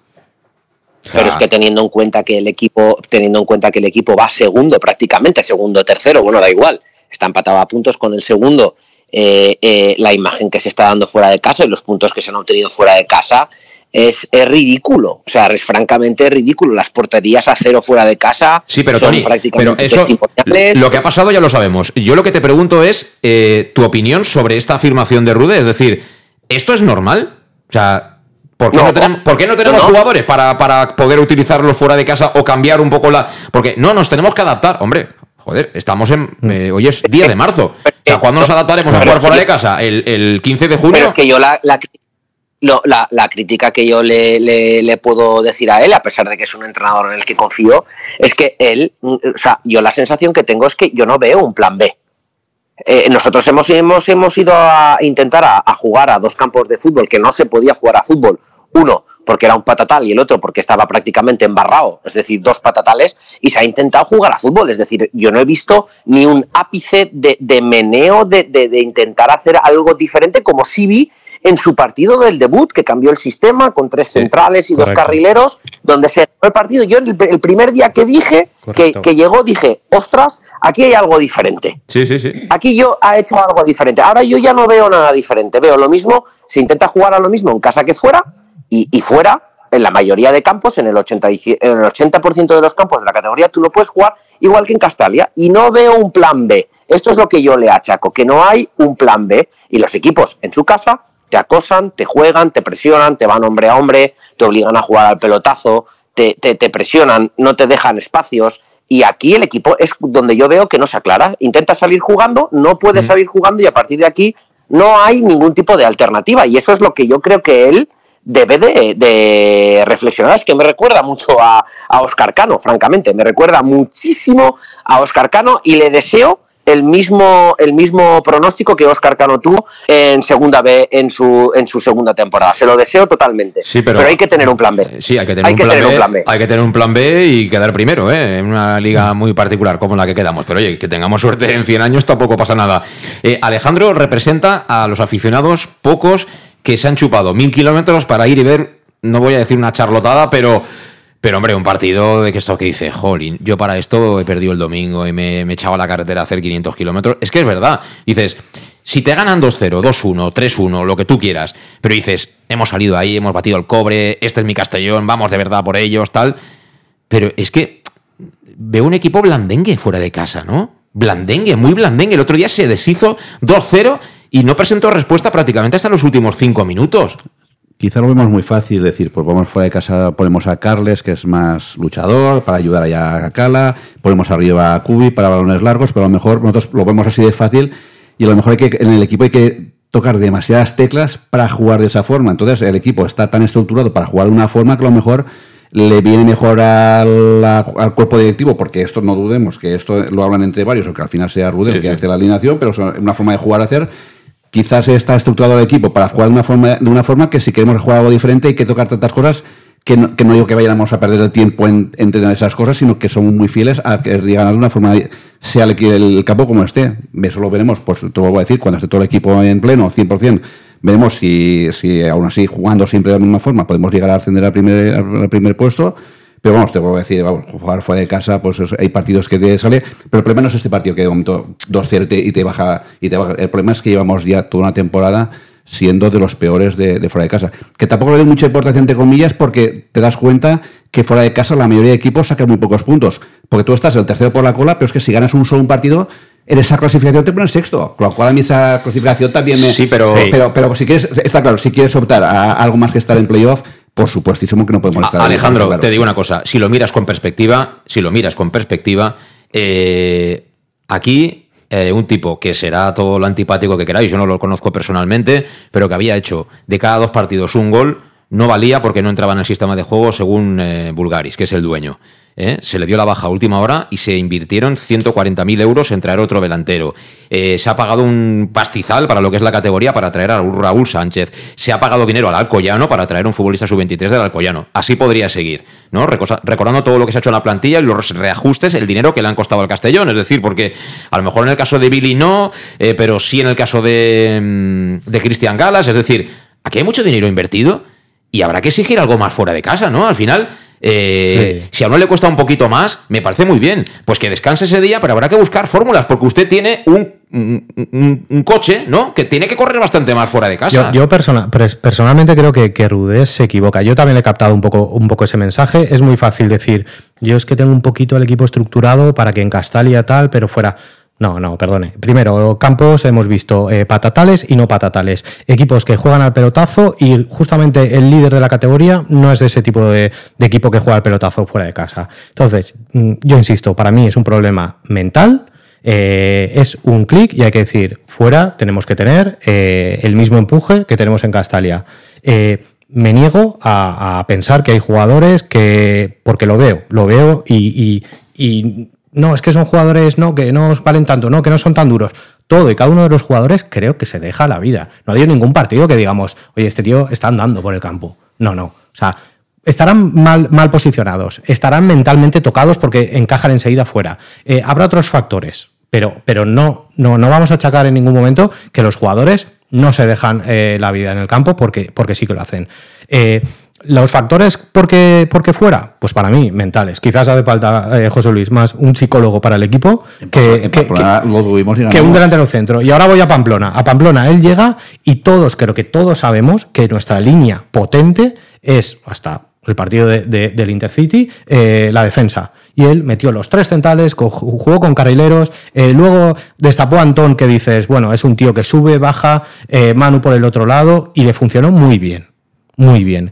Pero es que teniendo en cuenta que el equipo, teniendo en cuenta que el equipo va segundo prácticamente, segundo, tercero, bueno, da igual, está empatado a puntos con el segundo. eh, eh, la imagen que se está dando fuera de casa y los puntos que se han obtenido fuera de casa es, es ridículo. O sea, es francamente ridículo. Las porterías a cero fuera de casa Sí, pero son Tony, prácticamente pero eso, lo que ha pasado ya lo sabemos. Yo lo que te pregunto es eh, tu opinión sobre esta afirmación de Rude. Es decir, ¿esto es normal? O sea, ¿por qué no, No, tenemos, ¿por qué no tenemos no, no. jugadores para, para poder utilizarlo fuera de casa o cambiar un poco la...? Porque no, nos tenemos que adaptar. Hombre, joder, estamos en... eh, hoy es 10 de marzo. O sea, ¿cuándo nos adaptaremos a jugar fuera de casa? ¿El, el 15 de junio? Pero es que yo la, la, lo- la- la crítica que yo le, le- le puedo decir a él, a pesar de que es un entrenador en el que confío, es que él, mm, o sea, yo la sensación que tengo es que yo no veo un plan B. Eh, nosotros hemos, hemos, hemos ido a intentar a, a jugar a dos campos de fútbol que no se podía jugar a fútbol. Uno, porque era un patatal y el otro porque estaba prácticamente embarrado, es decir, dos patatales, y se ha intentado jugar a fútbol. Es decir, yo no he visto ni un ápice de, de meneo de, de- de intentar hacer algo diferente, como sí vi en su partido del debut, que cambió el sistema con tres centrales y dos carrileros, donde se ganó el partido. Yo el, el primer día que dije, que, que, llegó, dije, ostras, aquí hay algo diferente. Sí, sí, sí. Aquí yo ha hecho algo diferente. Ahora yo ya no veo nada diferente. Veo lo mismo, se intenta jugar a lo mismo en casa que fuera, y, y fuera en la mayoría de campos, en el 80%, en el 80 de los campos de la categoría, tú no puedes jugar igual que en Castalia. Y no veo un plan B. Esto es lo que yo le achaco, que no hay un plan B. Y los equipos en su casa te acosan, te juegan, te presionan, te van hombre a hombre, te obligan a jugar al pelotazo, te, te, te presionan, no te dejan espacios. Y aquí el equipo es donde yo veo que no se aclara. Intenta salir jugando, no puede salir jugando y a partir de aquí no hay ningún tipo de alternativa. Y eso es lo que yo creo que él debe de, de, reflexionar. Es que me recuerda mucho a, a, Oscar Cano, francamente. Me recuerda muchísimo a Oscar Cano y le deseo el mismo, el mismo pronóstico que Oscar Cano tuvo en segunda B en su, en su segunda temporada. Se lo deseo totalmente. Sí, pero, pero hay que tener un plan B. Sí, hay que tener, hay un, que plan tener B, un plan B. Hay que tener un plan B y quedar primero, ¿eh? en una liga muy particular como la que quedamos. Pero oye, que tengamos suerte en 100 años tampoco pasa nada. Eh, Alejandro representa a los aficionados pocos que se han chupado mil kilómetros para ir y ver, no voy a decir una charlotada, pero, pero hombre, un partido de que esto que dice, jolín, yo para esto he perdido el domingo y me, me he echado a la carretera a hacer 500 kilómetros. Es que es verdad. Dices, si te ganan 2-0, 2-1, 3-1, lo que tú quieras, pero dices, hemos salido ahí, hemos batido el cobre, este es mi Castellón, vamos de verdad por ellos, tal. Pero es que veo un equipo blandengue fuera de casa, ¿no? Blandengue, muy blandengue. El otro día se deshizo 2-0 y no presentó respuesta prácticamente hasta los últimos cinco minutos. Quizá lo vemos muy fácil decir, pues vamos fuera de casa, ponemos a Carles, que es más luchador, para ayudar allá a Cala, ponemos arriba a Cubi para balones largos, pero a lo mejor nosotros lo vemos así de fácil y a lo mejor hay que, en el equipo hay que tocar demasiadas teclas para jugar de esa forma. Entonces el equipo está tan estructurado para jugar de una forma que a lo mejor le viene mejor al, al, cuerpo directivo, porque esto no dudemos, que esto lo hablan entre varios, o que al final sea Rudel sí, que sí. hace la alineación, pero es una forma de jugar a hacer quizás está estructurado el equipo para jugar de una forma, de una forma que si queremos jugar algo diferente hay que tocar tantas cosas que no, que no digo que vayamos a perder el tiempo en, en tener esas cosas, sino que somos muy fieles a que digan de una forma, sea el, el, campo como esté. Eso lo veremos, pues te lo voy a decir, cuando esté todo el equipo en pleno, 100%, veremos si, si aún así jugando siempre de la misma forma podemos llegar a ascender al primer, al primer puesto. Pero vamos, te vuelvo a decir, vamos, jugar fuera de casa, pues hay partidos que te sale, pero el problema no es este partido que de momento 2-0 y te baja y te baja. El problema es que llevamos ya toda una temporada siendo de los peores de, de fuera de casa. Que tampoco le doy mucha importancia, entre comillas, porque te das cuenta que fuera de casa la mayoría de equipos sacan muy pocos puntos. Porque tú estás el tercero por la cola, pero es que si ganas un solo un partido, en esa clasificación te pones sexto. Con lo cual a mí esa clasificación también me... Sí, pero... Pero, pero si quieres, está claro, si quieres optar a algo más que estar en playoff, por supuestísimo que no podemos estar. Alejandro, claro. te digo una cosa. Si lo miras con perspectiva, si lo miras con perspectiva, eh, aquí eh, un tipo que será todo lo antipático que queráis, yo no lo conozco personalmente, pero que había hecho de cada dos partidos un gol, no valía porque no entraba en el sistema de juego según eh, Bulgaris, que es el dueño. ¿Eh? Se le dio la baja a última hora y se invirtieron 140.000 euros en traer otro delantero. Eh, se ha pagado un pastizal para lo que es la categoría para traer a Raúl Sánchez. Se ha pagado dinero al Alcoyano para traer un futbolista sub-23 del Alcoyano. Así podría seguir, ¿no? Recordando todo lo que se ha hecho en la plantilla y los reajustes, el dinero que le han costado al Castellón. Es decir, porque a lo mejor en el caso de Billy no, eh, pero sí en el caso de, de Cristian Galas. Es decir, aquí hay mucho dinero invertido y habrá que exigir algo más fuera de casa, ¿no? Al final, eh, sí. si a uno le cuesta un poquito más, me parece muy bien. Pues que descanse ese día, pero habrá que buscar fórmulas, porque usted tiene un, un, un coche, ¿no? Que tiene que correr bastante más fuera de casa. Yo, yo persona, personalmente creo que, que Rudés se equivoca. Yo también le he captado un poco, un poco ese mensaje. Es muy fácil decir, yo es que tengo un poquito el equipo estructurado para que en Castalia tal, pero fuera. No, no, perdone. Primero, campos hemos visto eh, patatales y no patatales. Equipos que juegan al pelotazo y justamente el líder de la categoría no es de ese tipo de, equipo que juega al pelotazo fuera de casa. Entonces, mm, yo insisto, para mí es un problema mental. Eh, es un clic y hay que decir, fuera tenemos que tener eh, el mismo empuje que tenemos en Castalia. Me niego a, pensar que hay jugadores que, porque lo veo, lo veo y no, es que son jugadores no, que no valen tanto, no, que no son tan duros. Todo y cada uno de los jugadores creo que se deja la vida. No ha habido ningún partido que digamos, oye, este tío está andando por el campo. No, no. O sea, estarán mal, mal posicionados, estarán mentalmente tocados porque encajan enseguida fuera. Eh, habrá otros factores, pero, pero no, no, no vamos a achacar en ningún momento que los jugadores no se dejan eh, la vida en el campo porque, porque sí que lo hacen. Eh, los factores porque, porque fuera, pues para mí, mentales. Quizás hace falta, eh, José Luis, más un psicólogo para el equipo que, En que- Pamplona lo tuvimos que ganamos. un delantero centro. Y ahora voy a Pamplona. A Pamplona él llega y todos, creo que todos sabemos que nuestra línea potente es, hasta el partido de- de- del Intercity, eh, la defensa. Y él metió los tres centrales, jugó con carrileros, eh, luego destapó a Antón que dices, bueno, es un tío que sube, baja, eh, Manu por el otro lado y le funcionó muy bien, muy bien.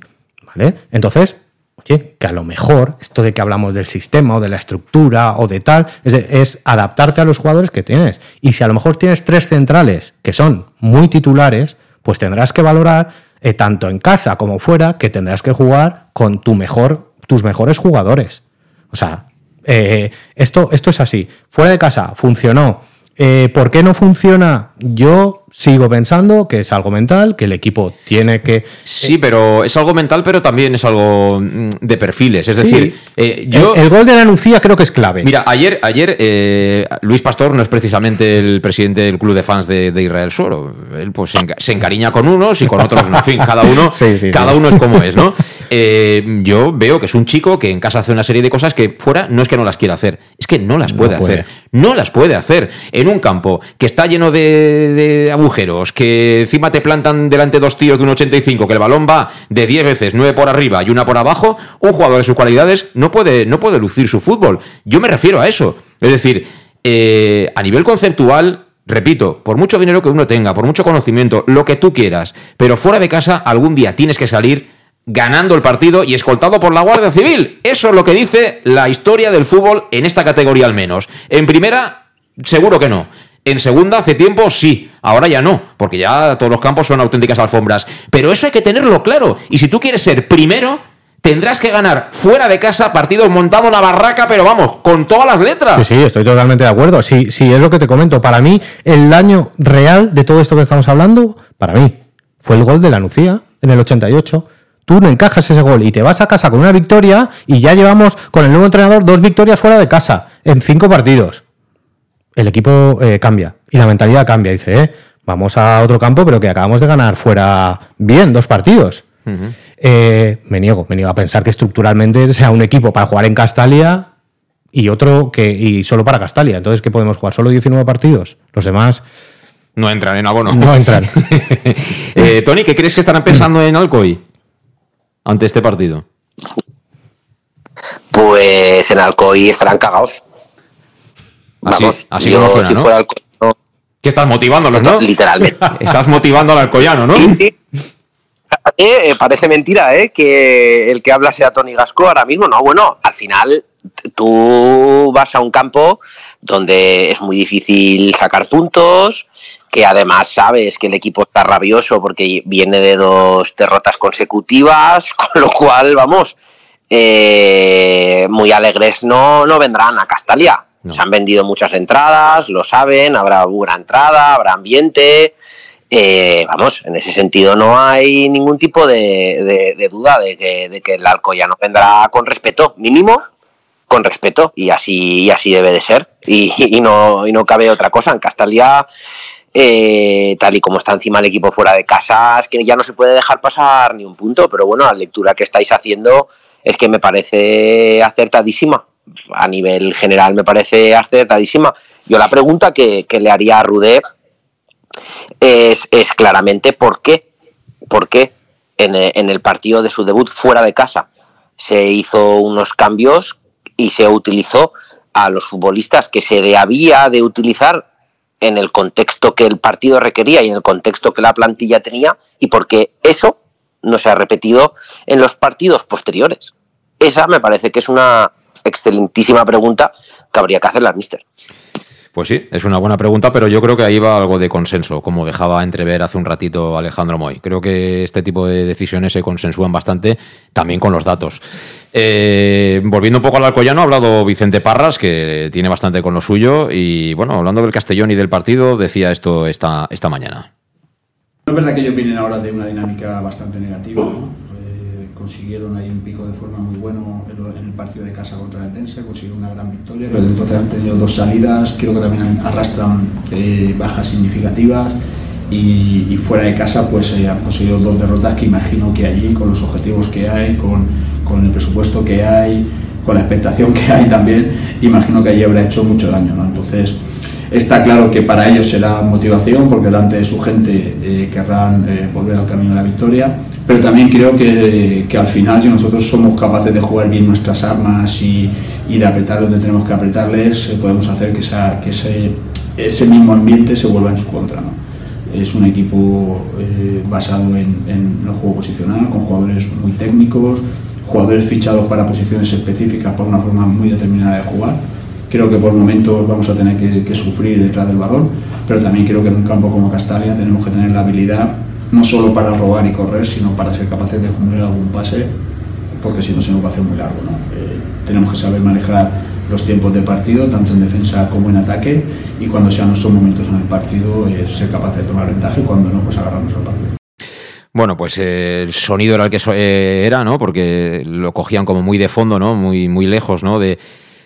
¿Vale? Entonces, oye, que a lo mejor esto de que hablamos del sistema o de la estructura o de tal, es, adaptarte a los jugadores que tienes. Y si a lo mejor tienes tres centrales que son muy titulares, pues tendrás que valorar, eh, tanto en casa como fuera, que tendrás que jugar con tu mejor, tus mejores jugadores. O sea, eh, esto, esto es así. Fuera de casa funcionó. Eh, ¿Por qué no funciona? Yo sigo pensando que es algo mental, que el equipo tiene que Sí, pero es algo mental, pero también es algo mm, de perfiles. Es Sí. decir, eh, yo. el, el gol de la Nucía creo que es clave. Mira, ayer, ayer eh, Luis Pastor no es precisamente el presidente del club de fans de, de Israel Soro. Él pues se, enca- se encariña con unos y con otros no. En fin, cada uno, Sí, sí, cada uno es como es, ¿no? Eh, yo veo que es un chico que en casa hace una serie de cosas que fuera no es que no las quiera hacer, es que no las puede, puede. hacer. No las puede hacer. En un campo que está lleno de, de agujeros, que encima te plantan delante dos tíos de un 85, que el balón va de 10 veces, 9 por arriba y una por abajo, un jugador de sus cualidades no puede, no puede lucir su fútbol. Yo me refiero a eso. Es decir, eh, a nivel conceptual, repito, por mucho dinero que uno tenga, por mucho conocimiento, lo que tú quieras, pero fuera de casa algún día tienes que salir ganando el partido y escoltado por la Guardia Civil. Eso es lo que dice la historia del fútbol en esta categoría al menos. En primera, seguro que no. En segunda, hace tiempo sí. Ahora ya no, porque ya todos los campos son auténticas alfombras. Pero eso hay que tenerlo claro. Y si tú quieres ser primero, tendrás que ganar fuera de casa partidos montado una barraca, pero vamos, con todas las letras. Sí, sí, estoy totalmente de acuerdo. Sí, sí, es lo que te comento. Para mí, el daño real de todo esto que estamos hablando, para mí, fue el gol de la Nucía en el 88. Tú no encajas ese gol y te vas a casa con una victoria y ya llevamos con el nuevo entrenador dos victorias fuera de casa en cinco partidos. El equipo eh, cambia y la mentalidad cambia. Dice, eh, vamos a otro campo, pero que acabamos de ganar fuera bien dos partidos. Eh, me niego, me niego a pensar que estructuralmente sea un equipo para jugar en Castalia y otro que y solo para Castalia. Entonces, ¿qué podemos jugar? ¿Solo 19 partidos? Los demás No entran en abono. no entran. Eh, Tony, ¿qué crees que estarán pensando en Alcoy ante este partido? Pues en Alcoy estarán cagados. Así, Vamos, así yo como suena, si ¿no? fuera Alcoy, no, Que estás motivándolos, ¿no? literalmente. Estás motivando al alcoyano, ¿no? Eh, eh, parece mentira, ¿eh? Que el que habla sea Tony Gasco ahora mismo. No, bueno, al final tú vas a un campo donde es muy difícil sacar puntos, que además sabes que el equipo está rabioso porque viene de dos derrotas consecutivas, con lo cual, vamos, eh, muy alegres no, no vendrán a Castalia. Se han vendido muchas entradas, lo saben, habrá buena entrada, habrá ambiente. Eh, vamos, en ese sentido no hay ningún tipo de, duda de que, de que el Alcoyano vendrá con respeto, mínimo con respeto, y así, y así debe de ser. Y, y no, y no cabe otra cosa. En Castalia, eh, tal y como está encima el equipo fuera de casa, es que ya no se puede dejar pasar ni un punto. Pero bueno, la lectura que estáis haciendo es que me parece acertadísima. A nivel general me parece acertadísima. Yo la pregunta que, que le haría a Rudé es, es claramente por qué, por qué en, eh, en el partido de su debut fuera de casa se hizo unos cambios y se utilizó a los futbolistas que se le había de utilizar en el contexto que el partido requería y en el contexto que la plantilla tenía y porque eso no se ha repetido en los partidos posteriores. Esa me parece que es una excelentísima pregunta que habría que hacerle al mister. Pues sí, es una buena pregunta, pero yo creo que ahí va algo de consenso, como dejaba entrever hace un ratito Alejandro Moy. Creo que este tipo de decisiones se consensúan bastante también con los datos. Eh, volviendo un poco al Alcoyano, ha hablado Vicente Parras, que tiene bastante con lo suyo, y bueno, hablando del Castellón y del partido, decía esto esta, esta mañana. No es verdad que ellos vienen ahora de una dinámica bastante negativa. ¿no? Consiguieron ahí un pico de forma muy bueno en el partido de casa contra el Dense, consiguieron una gran victoria. Pero entonces han tenido dos salidas, creo que también arrastran eh, bajas significativas. y, fuera de casa pues eh, han conseguido dos derrotas que imagino que allí con los objetivos que hay, con, con, el presupuesto que hay, con la expectación que hay también, imagino que allí habrá hecho mucho daño. ¿no? Entonces está claro que para ellos será motivación porque delante de su gente eh, querrán eh, volver al camino de la victoria, pero también creo que, que, al final si nosotros somos capaces de jugar bien nuestras armas y, y de apretar donde tenemos que apretarles, podemos hacer que, esa, que ese, ese mismo ambiente se vuelva en su contra. ¿no? Es un equipo eh, basado en, en, el juego posicional, con jugadores muy técnicos, jugadores fichados para posiciones específicas, para una forma muy determinada de jugar. Creo que por momentos vamos a tener que, que sufrir detrás del balón, pero también creo que en un campo como Castalia tenemos que tener la habilidad no solo para robar y correr, sino para ser capaces de cumplir algún pase, porque si no se nos va a hacer muy largo. ¿no? Eh, tenemos que saber manejar los tiempos de partido, tanto en defensa como en ataque, y cuando sean nuestros momentos en el partido, eh, ser capaz de tomar ventaja y cuando no, pues agarrarnos al partido. Bueno, pues eh, el sonido era el que eh, era, ¿no? Porque lo cogían como muy de fondo, ¿no? Muy, muy lejos, ¿no? De,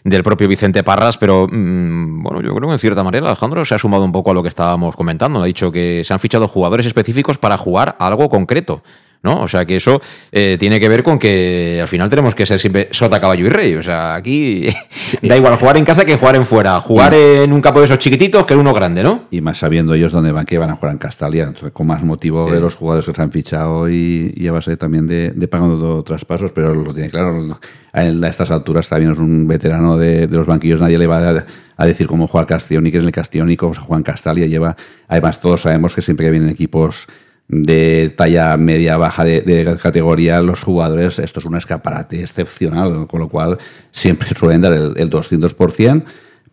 del propio Vicente Parras, pero mmm, bueno, yo creo que en cierta manera Alejandro se ha sumado un poco a lo que estábamos comentando. Ha dicho que se han fichado jugadores específicos para jugar algo concreto. ¿No? O sea que eso eh, tiene que ver con que al final tenemos que ser siempre sota, caballo y rey. O sea, aquí da igual jugar en casa que jugar en fuera. Jugar en un campo de esos chiquititos que en uno grande, ¿no? Y más sabiendo ellos dónde van, que van a jugar en Castalia. Entonces, con más motivo Sí. de los jugadores que se han fichado y, y a base también de, de pagando traspasos, pero lo tiene claro. A, él, a estas alturas también es un veterano de, de los banquillos. Nadie le va a, a decir cómo juega Castellón y que es el Castellón y cómo se juega en Castalia. Lleva, además, todos sabemos que siempre que vienen equipos de talla media baja de, categoría los jugadores esto es un escaparate excepcional con lo cual siempre suelen dar el, el 200%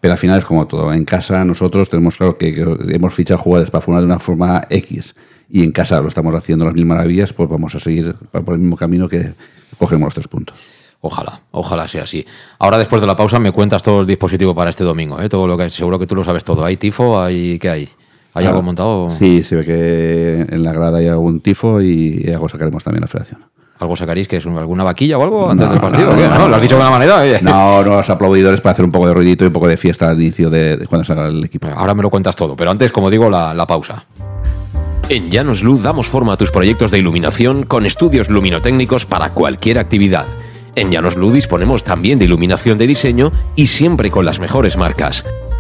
pero al final es como todo en casa nosotros tenemos claro que, que hemos fichado jugadores para formar de una forma X y en casa lo estamos haciendo las mil maravillas pues vamos a seguir por el mismo camino que cogemos los tres puntos Ojalá, ojalá sea así. Ahora, después de la pausa, me cuentas todo el dispositivo para este domingo, ¿eh? Todo lo que seguro que tú lo sabes todo. ¿Hay tifo? ¿Hay qué hay? ¿Hay Ah, algo montado? Sí, se ve que en la grada hay algún tifo y algo sacaremos también a la federación. ¿Algo sacaréis? que es alguna vaquilla o algo antes No, del partido? no, no, ¿No? ¿Lo has dicho de una manera? oye. No, no, los aplaudidores para hacer un poco de ruidito y un poco de fiesta al inicio de, de cuando salga el equipo. Ahora me lo cuentas todo, pero antes, como digo, la, la pausa. En Llanos Luz damos forma a tus proyectos de iluminación con estudios luminotécnicos para cualquier actividad. En Llanos Luz disponemos también de iluminación de diseño y siempre con las mejores marcas.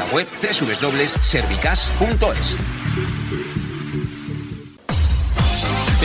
la web www.servicas.es.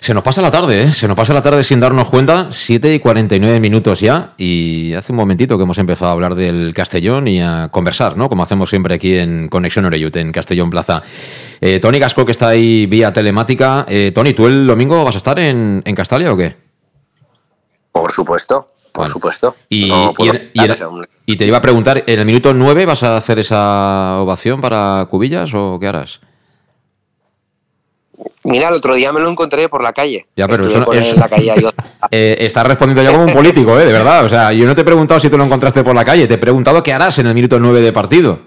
Se nos pasa la tarde, ¿eh? Se nos pasa la tarde sin darnos cuenta. 7 y 49 minutos ya. Y hace un momentito que hemos empezado a hablar del Castellón y a conversar, ¿no? Como hacemos siempre aquí en Conexión Oreyut, en Castellón Plaza. Eh, Tony Gasco, que está ahí vía telemática. Eh, Tony, ¿tú el domingo vas a estar en, en Castalia o qué? Por supuesto, por supuesto. Y, No puedo y en- y en- pensar, hombre. y te iba a preguntar, ¿en el minuto 9 vas a hacer esa ovación para Cubillas o qué harás? Mira, el otro día me lo encontré por la calle. Ya, pero eso, eso- la calle otra- Eh, estás respondiendo ya como un político, ¿eh? De verdad. O sea, yo no te he preguntado si te lo encontraste por la calle, te he preguntado qué harás en el minuto 9 de partido.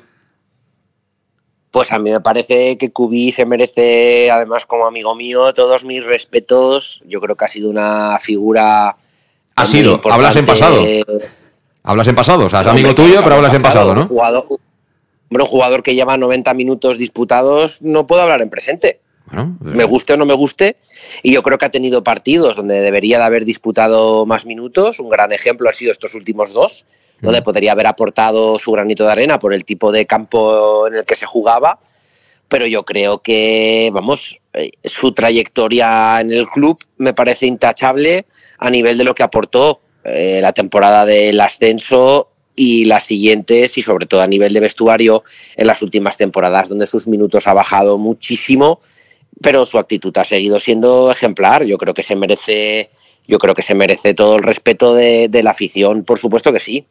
Pues a mí me parece que Cubi se merece, además como amigo mío, todos mis respetos. Yo creo que ha sido una figura... Ha sido, hablas en pasado. Hablas en pasado, o sea, es amigo tuyo, pero hablas en pasado, Un ¿no? jugador, hombre, un jugador que lleva 90 minutos disputados no puedo hablar en presente. Me guste o no me guste. Y yo creo que ha tenido partidos donde debería de haber disputado más minutos. Un gran ejemplo ha sido estos últimos dos, donde podría haber aportado su granito de arena por el tipo de campo en el que se jugaba. Pero yo creo que, vamos, eh, su trayectoria en el club me parece intachable a nivel de lo que aportó eh, la temporada del ascenso y las siguientes y sobre todo a nivel de vestuario en las últimas temporadas donde sus minutos ha bajado muchísimo pero su actitud ha seguido siendo ejemplar yo creo que se merece yo creo que se merece todo el respeto de, la afición por supuesto que sí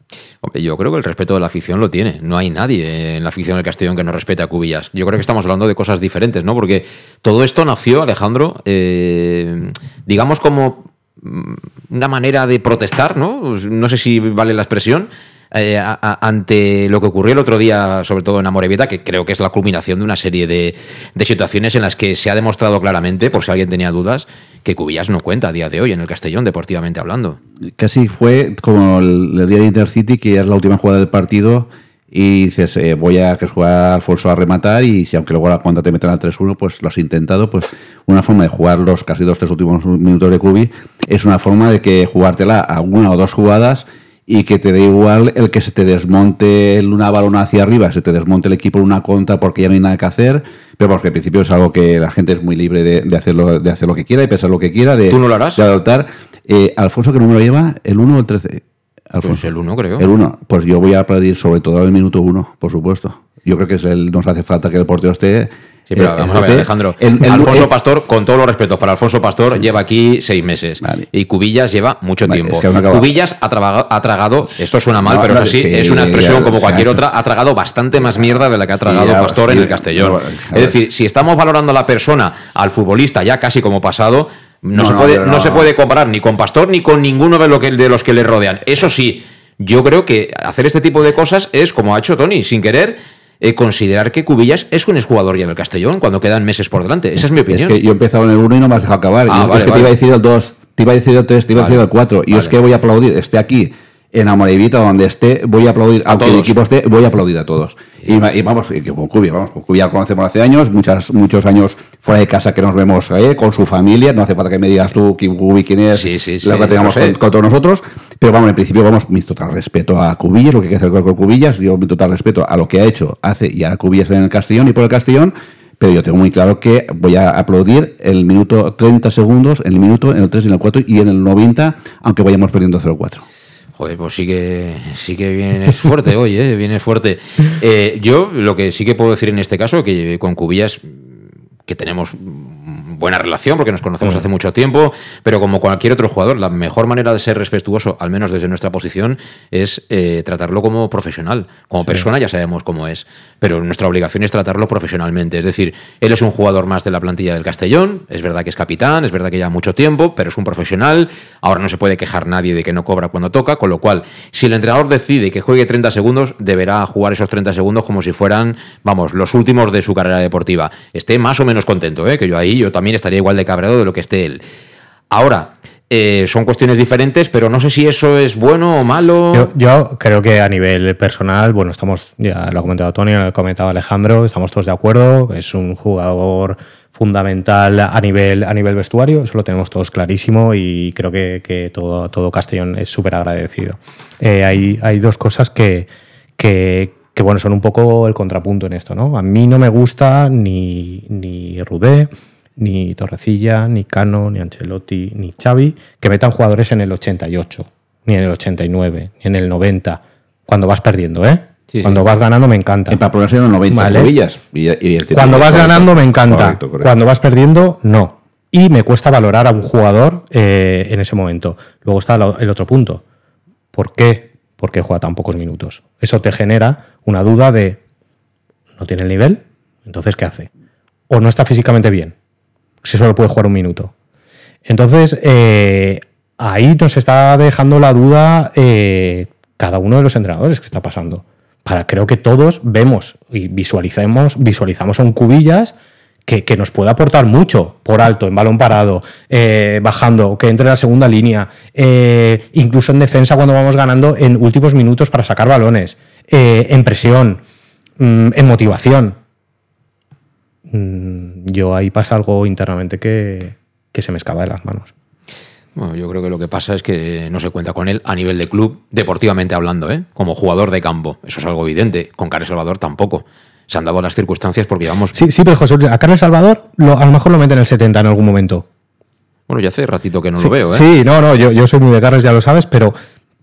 yo creo que el respeto de la afición lo tiene. No hay nadie en la afición del Castellón que no respete a Cubillas. Yo creo que estamos hablando de cosas diferentes, ¿no? Porque todo esto nació, Alejandro, eh, digamos como mm, una manera de protestar, ¿no? No sé si vale la expresión. Eh, ante lo que ocurrió el otro día, sobre todo en Amorebieta, que creo que es la culminación de una serie de, situaciones en las que se ha demostrado claramente, por si alguien tenía dudas, que Cubillas no cuenta a día de hoy en el Castellón, deportivamente hablando. Casi fue como el, día de Intercity, que era la última jugada del partido, y dices, eh, voy a que jugar Alfonso a rematar, y si aunque luego la cuando te meten al 3-1, pues lo has intentado, pues una forma de jugar los casi dos, tres últimos minutos de Cubi, es una forma de que jugártela a una o dos jugadas y que te dé igual el que se te desmonte una balona hacia arriba, se te desmonte el equipo en una contra porque ya no hay nada que hacer, pero porque al principio es algo que la gente es muy libre de, de hacerlo, de hacer lo que quiera y pensar lo que quiera, de, ¿Tú no lo harás? de adoptar. Eh, Alfonso, ¿qué número lleva? ¿El 1 o el 13? Alfonso. Pues el 1, creo. El 1. Pues yo voy a aplaudir sobre todo el minuto 1, por supuesto. Yo creo que es el, nos hace falta que el portero esté. Sí, pero eh, vamos a ver, Alejandro. el- el- Alfonso el- Pastor, con todos los respetos para Alfonso Pastor, lleva aquí seis meses. Y Cubillas lleva mucho Vale, tiempo. es que. Cubillas ha, trabaga- ha tragado, esto suena mal, No, pero no, es así, sí, es una expresión ya, como cualquier otra, ha tragado bastante más mierda de la que ha tragado ya, Pastor en el Castellón. no, es decir, si estamos valorando a la persona, al futbolista, ya casi como pasado, no, se, puede, no. se puede comparar ni con Pastor ni con ninguno de, lo que, de los que le rodean. Eso sí, yo creo que hacer este tipo de cosas es, como ha hecho Tony, sin querer, eh, considerar que Cubillas es un exjugador ya del Castellón cuando quedan meses por delante. Esa es mi opinión. Es que yo he empezado en el 1 y no me has dejado acabar. Ah, Yo- vale, es que vale. te iba a decir el 2, te iba a decir el 3, te iba a decir el 4. Y es que voy a aplaudir, esté aquí en Amorevita, donde esté, voy a aplaudir, aunque el todos. equipo esté, voy a aplaudir a todos. Y, vamos, y con Cubi, vamos, con Cubi ya lo conocemos hace años, muchas, muchos años fuera de casa que nos vemos eh, con su familia, no hace falta que me digas tú Cubi quién es, Sí, sí, sí, lo que tengamos con, con todos nosotros, pero vamos, en principio vamos, mi total respeto a Cubillas, lo que hay que hacer con Cubillas, yo mi total respeto a lo que ha hecho, hace y hará Cubillas en el Castellón y por el Castellón, pero yo tengo muy claro que voy a aplaudir el minuto 30 segundos, en el minuto, en el 3 y en el 4 y en el 90, aunque vayamos perdiendo 0-4. Pues sí que, sí que vienes fuerte hoy, ¿eh? Vienes fuerte. Eh, yo lo que sí que puedo decir en este caso, que con Cubillas, que tenemos buena relación porque nos conocemos Mm. hace mucho tiempo, pero como cualquier otro jugador, la mejor manera de ser respetuoso, al menos desde nuestra posición, es eh, tratarlo como profesional. Como persona ya sabemos cómo es, pero nuestra obligación es tratarlo profesionalmente. Es decir, él es un jugador más de la plantilla del Castellón, es verdad que es capitán, es verdad que lleva mucho tiempo, pero es un profesional. Ahora no se puede quejar nadie de que no cobra cuando toca, con lo cual, si el entrenador decide que juegue 30 segundos, deberá jugar esos 30 segundos como si fueran, vamos, los últimos de su carrera deportiva. Esté más o menos contento, ¿eh? que yo ahí yo también estaría igual de cabreado de lo que esté él. Ahora, eh, son cuestiones diferentes, pero no sé si eso es bueno o malo. Yo, creo que a nivel personal, bueno, estamos, ya lo ha comentado Tony, lo ha comentado Alejandro, estamos todos de acuerdo, es un jugador fundamental a nivel, a nivel vestuario, eso lo tenemos todos clarísimo y creo que, todo, todo Castellón es súper agradecido. Eh, hay, hay dos cosas que, que, que, bueno, son un poco el contrapunto en esto, ¿no? A mí no me gusta ni, ni Rudé, ni Torrecilla, ni Cano, ni Ancelotti, ni Xavi, que metan jugadores en el 88, ni en el 89, ni en el 90, cuando vas perdiendo, ¿eh? Sí, Cuando sí. vas ganando me encanta. Para ponerse en los 90 Vale. Villas. Y- y el- Cuando vas correcto, ganando me encanta. correcto, correcto. Cuando vas perdiendo, no. Y me cuesta valorar a un jugador eh, en ese momento. Luego está el otro punto. ¿Por qué? Porque juega tan pocos minutos. Eso te genera una duda de no tiene el nivel, entonces ¿qué hace? O no está físicamente bien, si solo puede jugar un minuto. Entonces, eh, ahí nos está dejando la duda eh, cada uno de los entrenadores que está pasando. Para, creo que todos vemos y visualizamos, visualizamos a un cubillas que, que nos puede aportar mucho por alto, en balón parado, eh, bajando, que entre en la segunda línea, incluso en defensa cuando vamos ganando en últimos minutos para sacar balones, en presión, mm, en motivación. Mm, yo ahí pasa algo internamente que, que se me escapa de las manos. Bueno, yo creo que lo que pasa es que no se cuenta con él a nivel de club, deportivamente hablando, ¿eh? como jugador de campo. Eso es algo evidente. Con Carles Salvador tampoco. Se han dado las circunstancias porque llevamos. Sí, sí, pero José, a Carlos Salvador lo- a lo mejor lo meten en el 70 en algún momento. Bueno, ya hace ratito que no sí, lo veo, ¿eh? Sí, no, no, yo, yo soy muy de Carles, ya lo sabes, pero,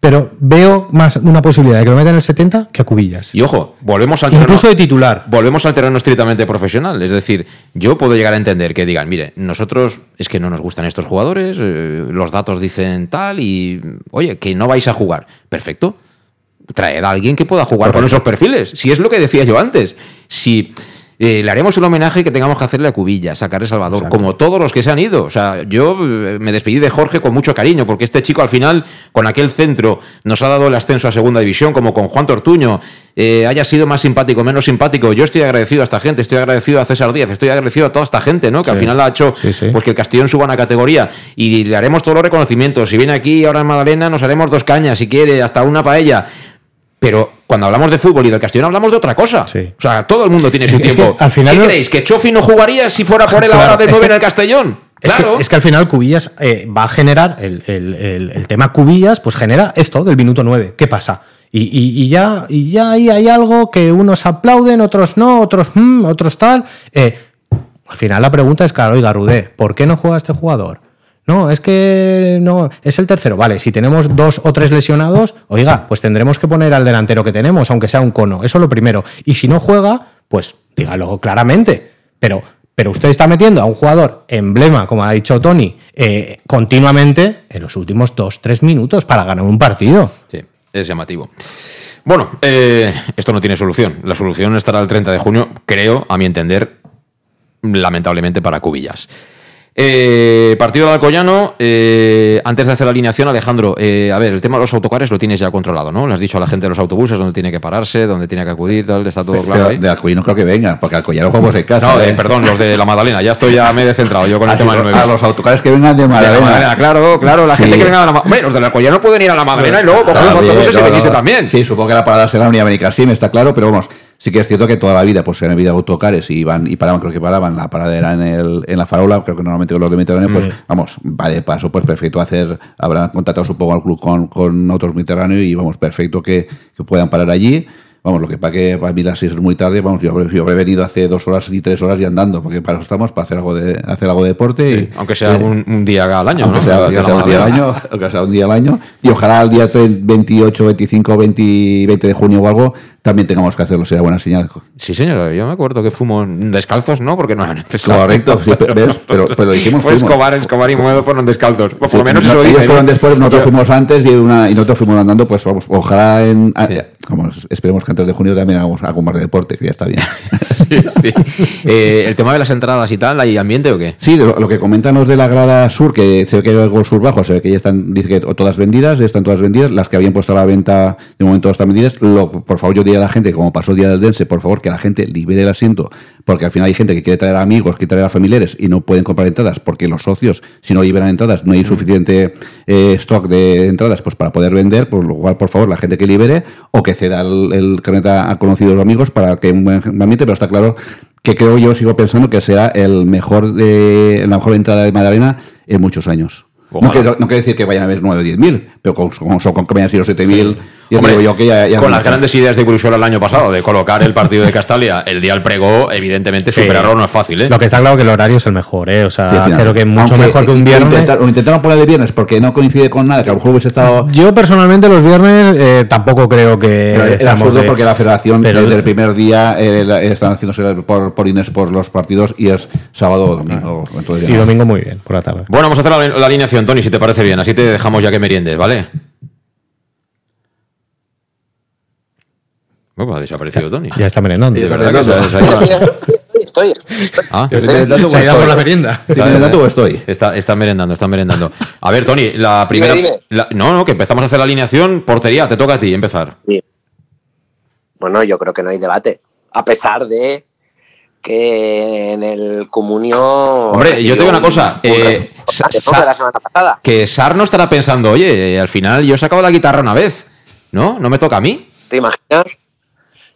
pero veo más una posibilidad de que lo metan en el 70 que a Cubillas. Y ojo, volvemos al Incluso terreno- de titular. Volvemos al terreno estrictamente profesional. Es decir, yo puedo llegar a entender que digan, mire, nosotros es que no nos gustan estos jugadores, eh, los datos dicen tal y, oye, que no vais a jugar. Perfecto. Traed a alguien que pueda jugar con esos perfiles. Si es lo que decía yo antes. Si eh, le haremos el homenaje que tengamos que hacerle a Cubillas, a Carles Salvador, como todos los que se han ido. O sea, yo eh, me despedí de Jorge con mucho cariño, porque este chico al final, con aquel centro, nos ha dado el ascenso a segunda división, como con Juan Tortuño, eh, haya sido más simpático, menos simpático. Yo estoy agradecido a esta gente, estoy agradecido a César Díaz, estoy agradecido a toda esta gente, ¿no? Que al Sí. final ha hecho pues que el Castellón suba una categoría y le haremos todos los reconocimientos. Si viene aquí ahora en Madalena, nos haremos dos cañas, si quiere, hasta una paella. Pero cuando hablamos de fútbol y del Castellón hablamos de otra cosa. O sea, todo el mundo tiene su Es tiempo. que al final ¿Qué no- creéis? ¿Que Chofi no jugaría si fuera por él Claro, ahora de es 9 que- en el Castellón? Es, Claro. que, es que al final Cubillas eh, va a generar el, el- el- el tema Cubillas, pues genera esto del minuto 9. ¿Qué pasa? Y, y- y ya, y ya ahí hay algo que unos aplauden, otros no, otros mm, otros tal. Eh, al final la pregunta es, claro, oiga, Rudé, ¿por qué no juega este jugador? No, es que no, es el tercero. Vale, si tenemos dos o tres lesionados, oiga, pues tendremos que poner al delantero que tenemos, aunque sea un cono. Eso es lo primero. Y si no juega, pues dígalo claramente. Pero, pero usted está metiendo a un jugador emblema, como ha dicho Tony, eh, continuamente en los últimos dos, tres minutos para ganar un partido. Sí, es llamativo. Bueno, eh, esto no tiene solución. La solución estará el 30 de junio, creo, a mi entender, lamentablemente para Cubillas. Eh, partido de Alcoyano, eh, antes de hacer la alineación, Alejandro, eh, a ver, el tema de los autocares lo tienes ya controlado, ¿no? Le has dicho a la gente de los autobuses dónde tiene que pararse, dónde tiene que acudir, tal, está todo claro ahí. de Alcoyano no creo que vengan, porque Alcoyano jugamos en casa. No, eh, ¿eh? perdón, los de la Magdalena, ya estoy ya me he descentrado yo con el tema del 9. a los autocares que vengan de De la. Magdalena, claro, claro, la Sí. gente que venga a la Magdalena. Los del Alcoyano pueden ir a la Magdalena y luego coger los autobuses y no, venirse no. también. Sí, supongo que la parada será la Unidad América, sí, me está claro, pero vamos, sí que es cierto que toda la vida pues se han habido autocares y iban y paraban, creo que paraban, la parada era en, el, en la farola, creo que normalmente con los de Mediterráneo, pues Mm. vamos, va de paso, pues perfecto hacer, habrán contratado supongo al club con, con autos Mediterráneo y vamos, perfecto que, que puedan parar allí. Vamos, lo que para que para mí las seis es muy tarde, vamos, yo, yo habré venido hace dos horas y tres horas y andando, porque para eso estamos, para hacer algo de, hacer algo de deporte. y, Aunque sea eh, un, un día al año, aunque ¿no? sea, aunque sea un día al año, aunque sea un día al año. Y ojalá el día 28, 25, 20, 20 de junio o algo también tengamos que hacerlo, sería buena señal. Sí, señor, yo me acuerdo que fuimos descalzos, ¿no? Porque no eran necesario. Correcto, sí, pero- ¿ves? Pero- pero dijimos Fue fuimos. Escobar, Escobar y Moedo fueron descalzos. Por lo menos No, eso ellos dicen, fueron después, nosotros Yo- fuimos antes y, una, y nosotros fuimos andando, pues vamos, ojalá en... a- vamos, esperemos que antes de junio también hagamos algo más de deporte, que ya está bien. Sí, sí. Eh, el tema de las entradas y tal, ¿hay ambiente o qué? Sí, lo, lo que comentan los de la grada sur, que se ve que hay algo sur bajo, se ve que ya están, dice que todas vendidas, ya están todas vendidas, las que habían puesto a la venta de momento están vendidas. Lo, por favor, yo pedir a la gente, como pasó el día del Dense, por favor, que la gente libere el asiento, porque al final hay gente que quiere traer a amigos, quiere traer a familiares y no pueden comprar entradas, porque los socios, si no liberan entradas, no hay suficiente eh, stock de entradas pues para poder vender, por lo cual, por favor, la gente que libere o que ceda el, el carnet a, conocidos amigos para que un buen ambiente, pero está claro que creo yo, sigo pensando que será el mejor de, la mejor entrada de Madalena en muchos años. No Ojalá. quiero, no quiero decir que vayan a haber 9 o 10 mil, pero con, con, con que vayan sido 7 mil, yo Hombre, digo yo que ya, ya con es las grandes ideas de Crusola el año pasado, de colocar el partido de Castalia el día del pregó, evidentemente Sí. superarlo no es fácil, ¿eh? Lo que está claro que el horario es el mejor, ¿eh? O sea, Sí, al creo que mucho Aunque mejor que un lo viernes. intentaron- Lo intentaron poner de viernes porque no coincide con nada, que a lo mejor hubiese estado. Yo personalmente los viernes eh, tampoco creo que Pero seamos absurdo de- porque la federación pero- desde el primer día eh, la- están haciéndose por, por Inés por los partidos y es sábado o domingo. entonces ya y domingo muy bien, por la tarde. Bueno, vamos a hacer la, la alineación, Tony, si te parece bien. Así te dejamos ya que meriendes, ¿vale? Opa, ha desaparecido Tony. Ya está merendando. Sí, es verdad que se- se ha ido. Estoy, estoy, estoy. Ah, ¿Estoy merendando o Se ha ido estoy? por la merienda. ¿Estoy merendando o estoy? Está, está merendando, está merendando. A ver, Tony, la primera. dime. la- no, no, que empezamos a hacer la alineación. Portería, te toca a ti empezar. Bueno, yo creo que no hay debate. A pesar de que en el comunio. Hombre, yo te digo una cosa. eh, la semana pasada. que Sar no estará pensando, oye, al final yo he sacado la guitarra una vez. ¿No? ¿No me toca a mí? ¿Te imaginas?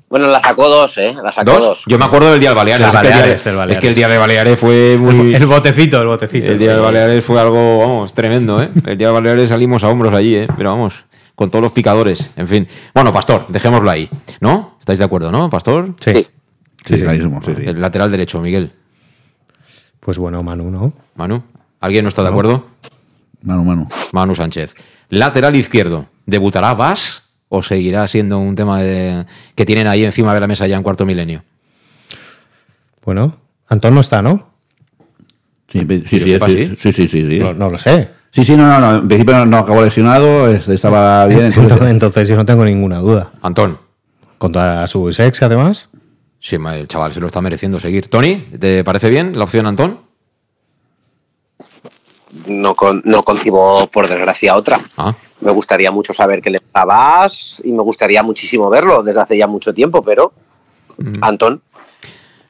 Bueno, la sacó dos, ¿eh? La sacó ¿Dos? dos. Yo me acuerdo del día del Baleares. Es que el día Baleares, de- del Baleares. Es que el día de Baleares fue muy. El botecito, el botecito. El día de Baleares fue algo, vamos, tremendo, ¿eh? El día de Baleares salimos a hombros allí, ¿eh? Pero vamos, con todos los picadores, en fin. Bueno, Pastor, dejémoslo ahí, ¿no? ¿Estáis de acuerdo, no, Pastor? Sí. Sí. Sí, sí, clarísimo, sí, sí. El lateral derecho, Miguel. Pues bueno, Manu, ¿no? Manu, ¿alguien no está de acuerdo? Manu, Manu. Manu Sánchez. Lateral izquierdo, ¿debutará Vas o seguirá siendo un tema de- que tienen ahí encima de la mesa ya en cuarto milenio? Bueno, Antón no está, ¿no? Sí, sí, sí, sepa, sí, sí. sí, sí. No, no lo sé. Sí, sí, no, no, no. En principio no, no acabó lesionado, es- estaba bien. Entonces, entonces- entonces yo no tengo ninguna duda. Antón. Contra su sex, además. Sí, el chaval se lo está mereciendo seguir. Tony, ¿te parece bien la opción Antón? No, con- no concibo, por desgracia, otra. Ah, Me gustaría mucho saber qué le pasabas y me gustaría muchísimo verlo desde hace ya mucho tiempo, pero. Mm. Antón,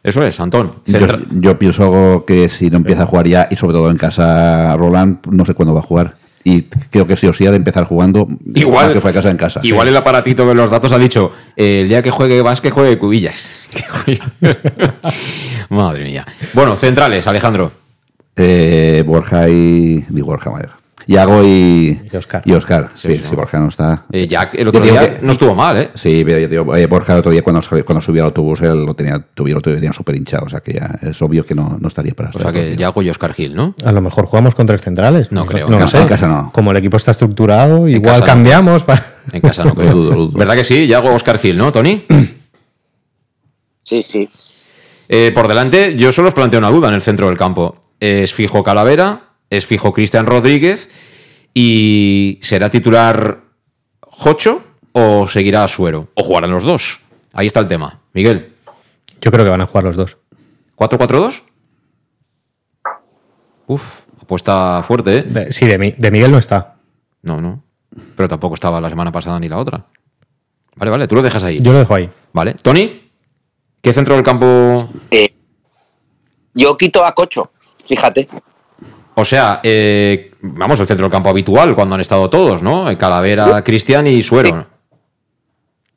eso es, Antón. Yo, yo pienso que si no empieza a jugar ya, y sobre todo en casa Roland, no sé cuándo va a jugar. Y creo que sí o sí ha de empezar jugando, Igual- que fue a casa en casa. Igual el aparatito de los datos ha dicho, eh, el día que juegue Vas, que juegue Cubillas. Madre mía. Bueno, centrales, Alejandro. Eh, Borja y. Borja, madre. Yago y. Y Óscar. Y Óscar. Sí, Sí, sí, sí. Borja no está. Eh, Jack el otro día que- no estuvo mal, ¿eh? Sí, pero yo digo, eh, Borja el otro día cuando, cuando subió al autobús él lo tenía, tuviera, lo tenía súper hinchado, o sea que ya es obvio que no, no estaría para O sea que. Yago y Oscar Gil, ¿no? A lo mejor jugamos con tres centrales. No creo. No En casa- sé. en casa no. Como el equipo está estructurado, igual casa no. cambiamos. para- En casa no creo. Dudo, dudo. ¿Verdad que sí? Yago, Oscar Gil, ¿no, Tony? sí, sí. Eh, por delante, yo solo os planteo una duda en el centro del campo. ¿Es fijo Calavera? ¿Es fijo Cristian Rodríguez? ¿Y será titular Jocho o seguirá Suero? ¿O jugarán los dos? Ahí está el tema. Miguel, Yo creo que van a jugar los dos. ¿4-4-2? Uf, apuesta fuerte, ¿eh? De- sí, de, Mi- de Miguel no está. No, no. Pero tampoco estaba la semana pasada ni la otra. Vale, vale, tú lo dejas ahí. Yo lo dejo ahí. Vale. Tony, ¿qué centro del campo? Eh, yo quito a Cocho, fíjate. O sea, eh, vamos, el centro del campo habitual cuando han estado todos, ¿no? Eh, Calavera, Cristian y Suero.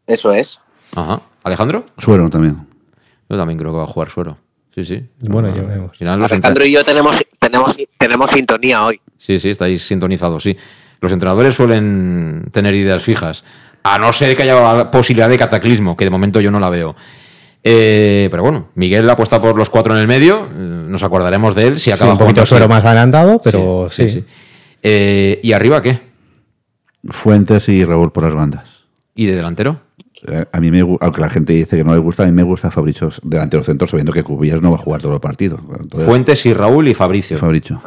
Eso es. Ajá. ¿Alejandro? Suero también. Yo también creo que va a jugar Suero. Sí, sí. Bueno, ya veremos. al final los Alejandro y yo tenemos, tenemos, tenemos sintonía hoy. Sí, sí, estáis sintonizados, sí. Los entrenadores suelen tener ideas fijas. A no ser que haya posibilidad de cataclismo, que de momento yo no la veo. Eh, pero bueno, Miguel apuesta por los cuatro en el medio. eh, Nos acordaremos de él si Sí, acaba un poquito suero más adelantado, pero sí. Eh, ¿Y arriba qué? Fuentes y Raúl por las bandas. ¿Y de delantero? Eh, A mí me aunque la gente dice que no le gusta, a mí me gusta Fabricio delantero centro, sabiendo que Cubillas no va a jugar todo el partido. Entonces, Fuentes y Raúl y Fabricio. Fabricio.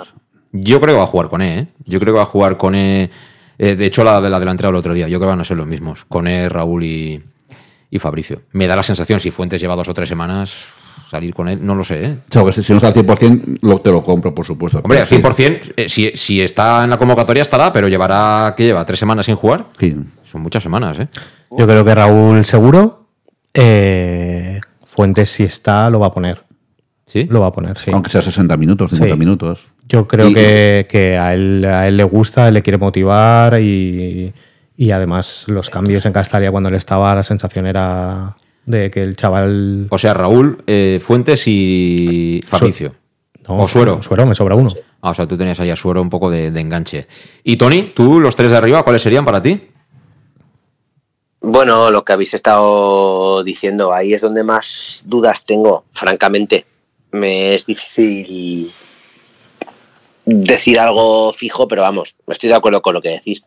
Yo creo que va a jugar con E, ¿eh? Yo creo que va a jugar con E. eh, de hecho, la de la delantera el otro día. Yo creo que van a ser los mismos. Con E, Raúl y, y Fabricio. Me da la sensación, si Fuentes lleva dos o tres semanas, salir con él, no lo sé, ¿eh? Que si no está al 100%, lo, te lo compro, por supuesto. Hombre, al Pero sí, 100%, eh, si, si está en la convocatoria estará, pero llevará, ¿qué lleva? ¿Tres semanas sin jugar? Sí. Son muchas semanas, ¿eh? Yo creo que Raúl seguro Eh, Fuentes, si está, lo va a poner. ¿Sí? Lo va a poner, sí. Aunque sea 60 minutos, 50 Sí. minutos. Yo creo Y- que, que a, él, a él le gusta, él le quiere motivar y, y además los cambios en Castalia cuando él estaba, la sensación era de que el chaval... O sea, Raúl, eh, Fuentes y Fabricio. No, o Suero. Suero, me sobra uno. Ah, o sea, tú tenías ahí a Suero un poco de, de enganche. Y Tony, tú, los tres de arriba, ¿cuáles serían para ti? Bueno, lo que habéis estado diciendo, ahí es donde más dudas tengo, francamente. Me es difícil decir algo fijo, pero vamos, estoy de acuerdo con lo que decís.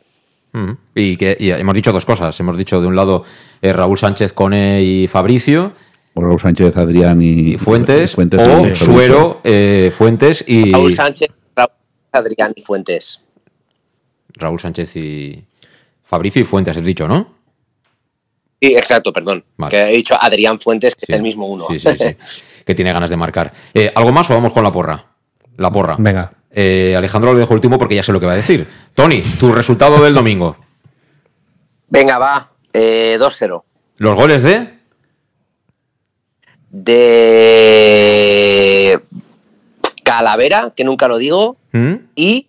Mm. Y que y hemos dicho dos cosas. Hemos dicho de un lado eh, Raúl Sánchez, Cone y Fabricio. O Raúl Sánchez, Adrián y, Fuentes, Fuentes o. Suero, eh, Fuentes y Raúl Sánchez, Raúl Adrián y Fuentes. Raúl Sánchez y Fabricio y Fuentes, has dicho, ¿no? Sí, exacto, perdón. Vale. Que he dicho Adrián Fuentes, que es el mismo uno. Sí, sí, sí. que tiene ganas de marcar. Eh, ¿Algo más o vamos con la porra? La porra. Venga. Eh, Alejandro lo dejo último porque ya sé lo que va a decir. Tony, tu resultado del domingo. Venga, va, eh, 2-0. Los goles de De Calavera, que nunca lo digo, ¿Mm? y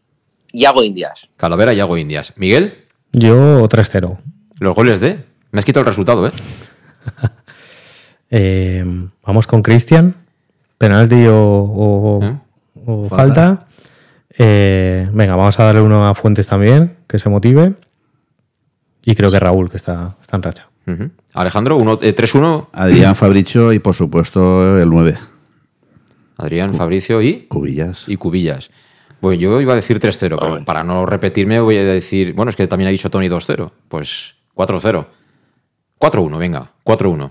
Yago Indias. Calavera y Hago Indias. Miguel, Yo 3-0. los goles de. Me has quitado el resultado, ¿eh? Eh, vamos con Cristian. Penalti o, o- o falta. Eh, venga, vamos a darle uno a Fuentes también, que se motive. Y creo que Raúl, que está, está en racha. Ujú. Alejandro, uno, eh, 3-1. Adrián Fabricio y por supuesto el 9. Adrián, Fabricio y. Cubillas. Y Cubillas. Bueno, yo iba a decir 3-0, pero para no repetirme voy a decir. Bueno, es que también ha dicho Tony 2-0. Pues 4-0. 4-1, venga, 4-1.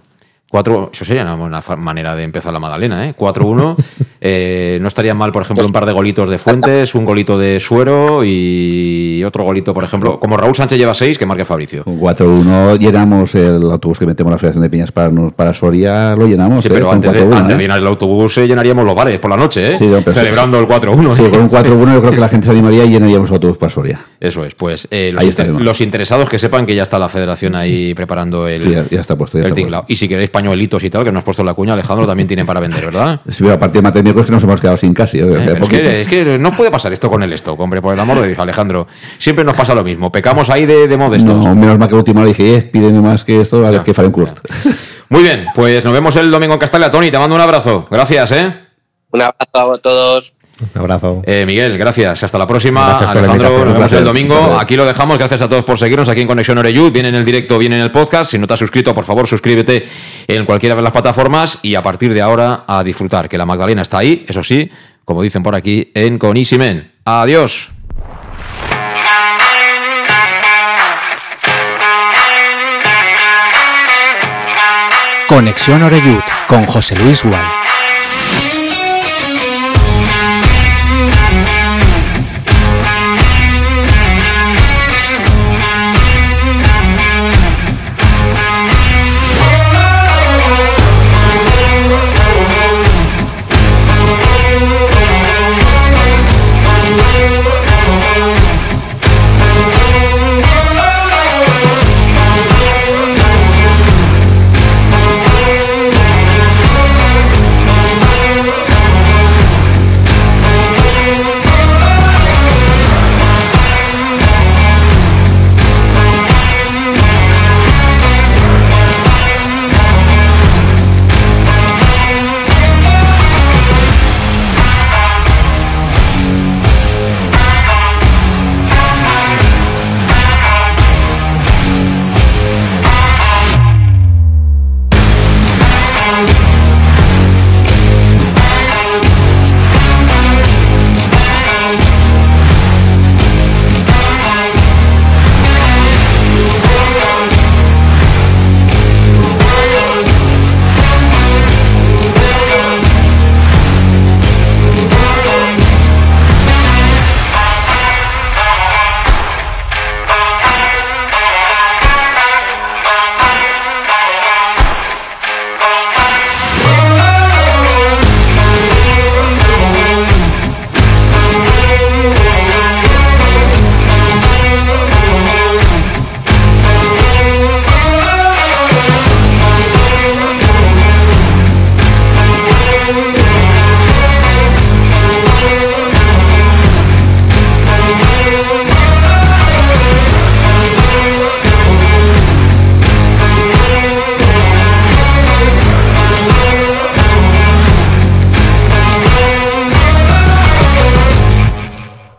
4, eso sería una buena manera de empezar la Magdalena, ¿eh? 4-1. Eh, no estaría mal, por ejemplo, un par de golitos de Fuentes, un golito de Suero y otro golito, por ejemplo, como Raúl Sánchez lleva 6, que marque Fabricio. Con 4-1 llenamos el autobús que metemos en la Federación de Piñas para, para Soria, lo llenamos. Sí, ¿eh? pero Con antes de, 4-1, antes ¿eh? de llenar el autobús eh, llenaríamos los bares por la noche, ¿eh? Sí, no, Celebrando el 4-1. Sí, con un 4-1 yo creo que la gente se animaría y llenaríamos el autobús para Soria. Eso es, pues eh, los, Ahí inter- los interesados que sepan que ya está la federación ahí preparando el, Sí, ya- ya está puesto, ya el está tinglao. Y si queréis pañuelitos y tal, que nos has puesto la cuña, Alejandro, también tienen para vender, ¿verdad? Sí, pero a partir de miércoles que nos hemos quedado sin casi. ¿eh? Eh, es, que, es que no puede pasar esto con el stock, hombre, por el amor de Dios, Alejandro. Siempre nos pasa lo mismo, pecamos ahí de, de modestos. No, menos mal que último le dije, eh, pídeme más que esto, a ver qué faré un curt. Muy bien, pues nos vemos el domingo en Castalia. Tony, te mando un abrazo. Gracias, ¿eh? Un abrazo a todos. Un abrazo. Eh, Miguel, gracias. Hasta la próxima. Gracias Alejandro, nos vemos el domingo. Aquí lo dejamos. Gracias a todos por seguirnos aquí en Conexión Oreyud. Viene en el directo, viene en el podcast. Si no te has suscrito, por favor, suscríbete en cualquiera de las plataformas y a partir de ahora a disfrutar, que la Magdalena está ahí, eso sí, como dicen por aquí, en Conisimen. Adiós. Conexión Oreyud con José Luis Gual.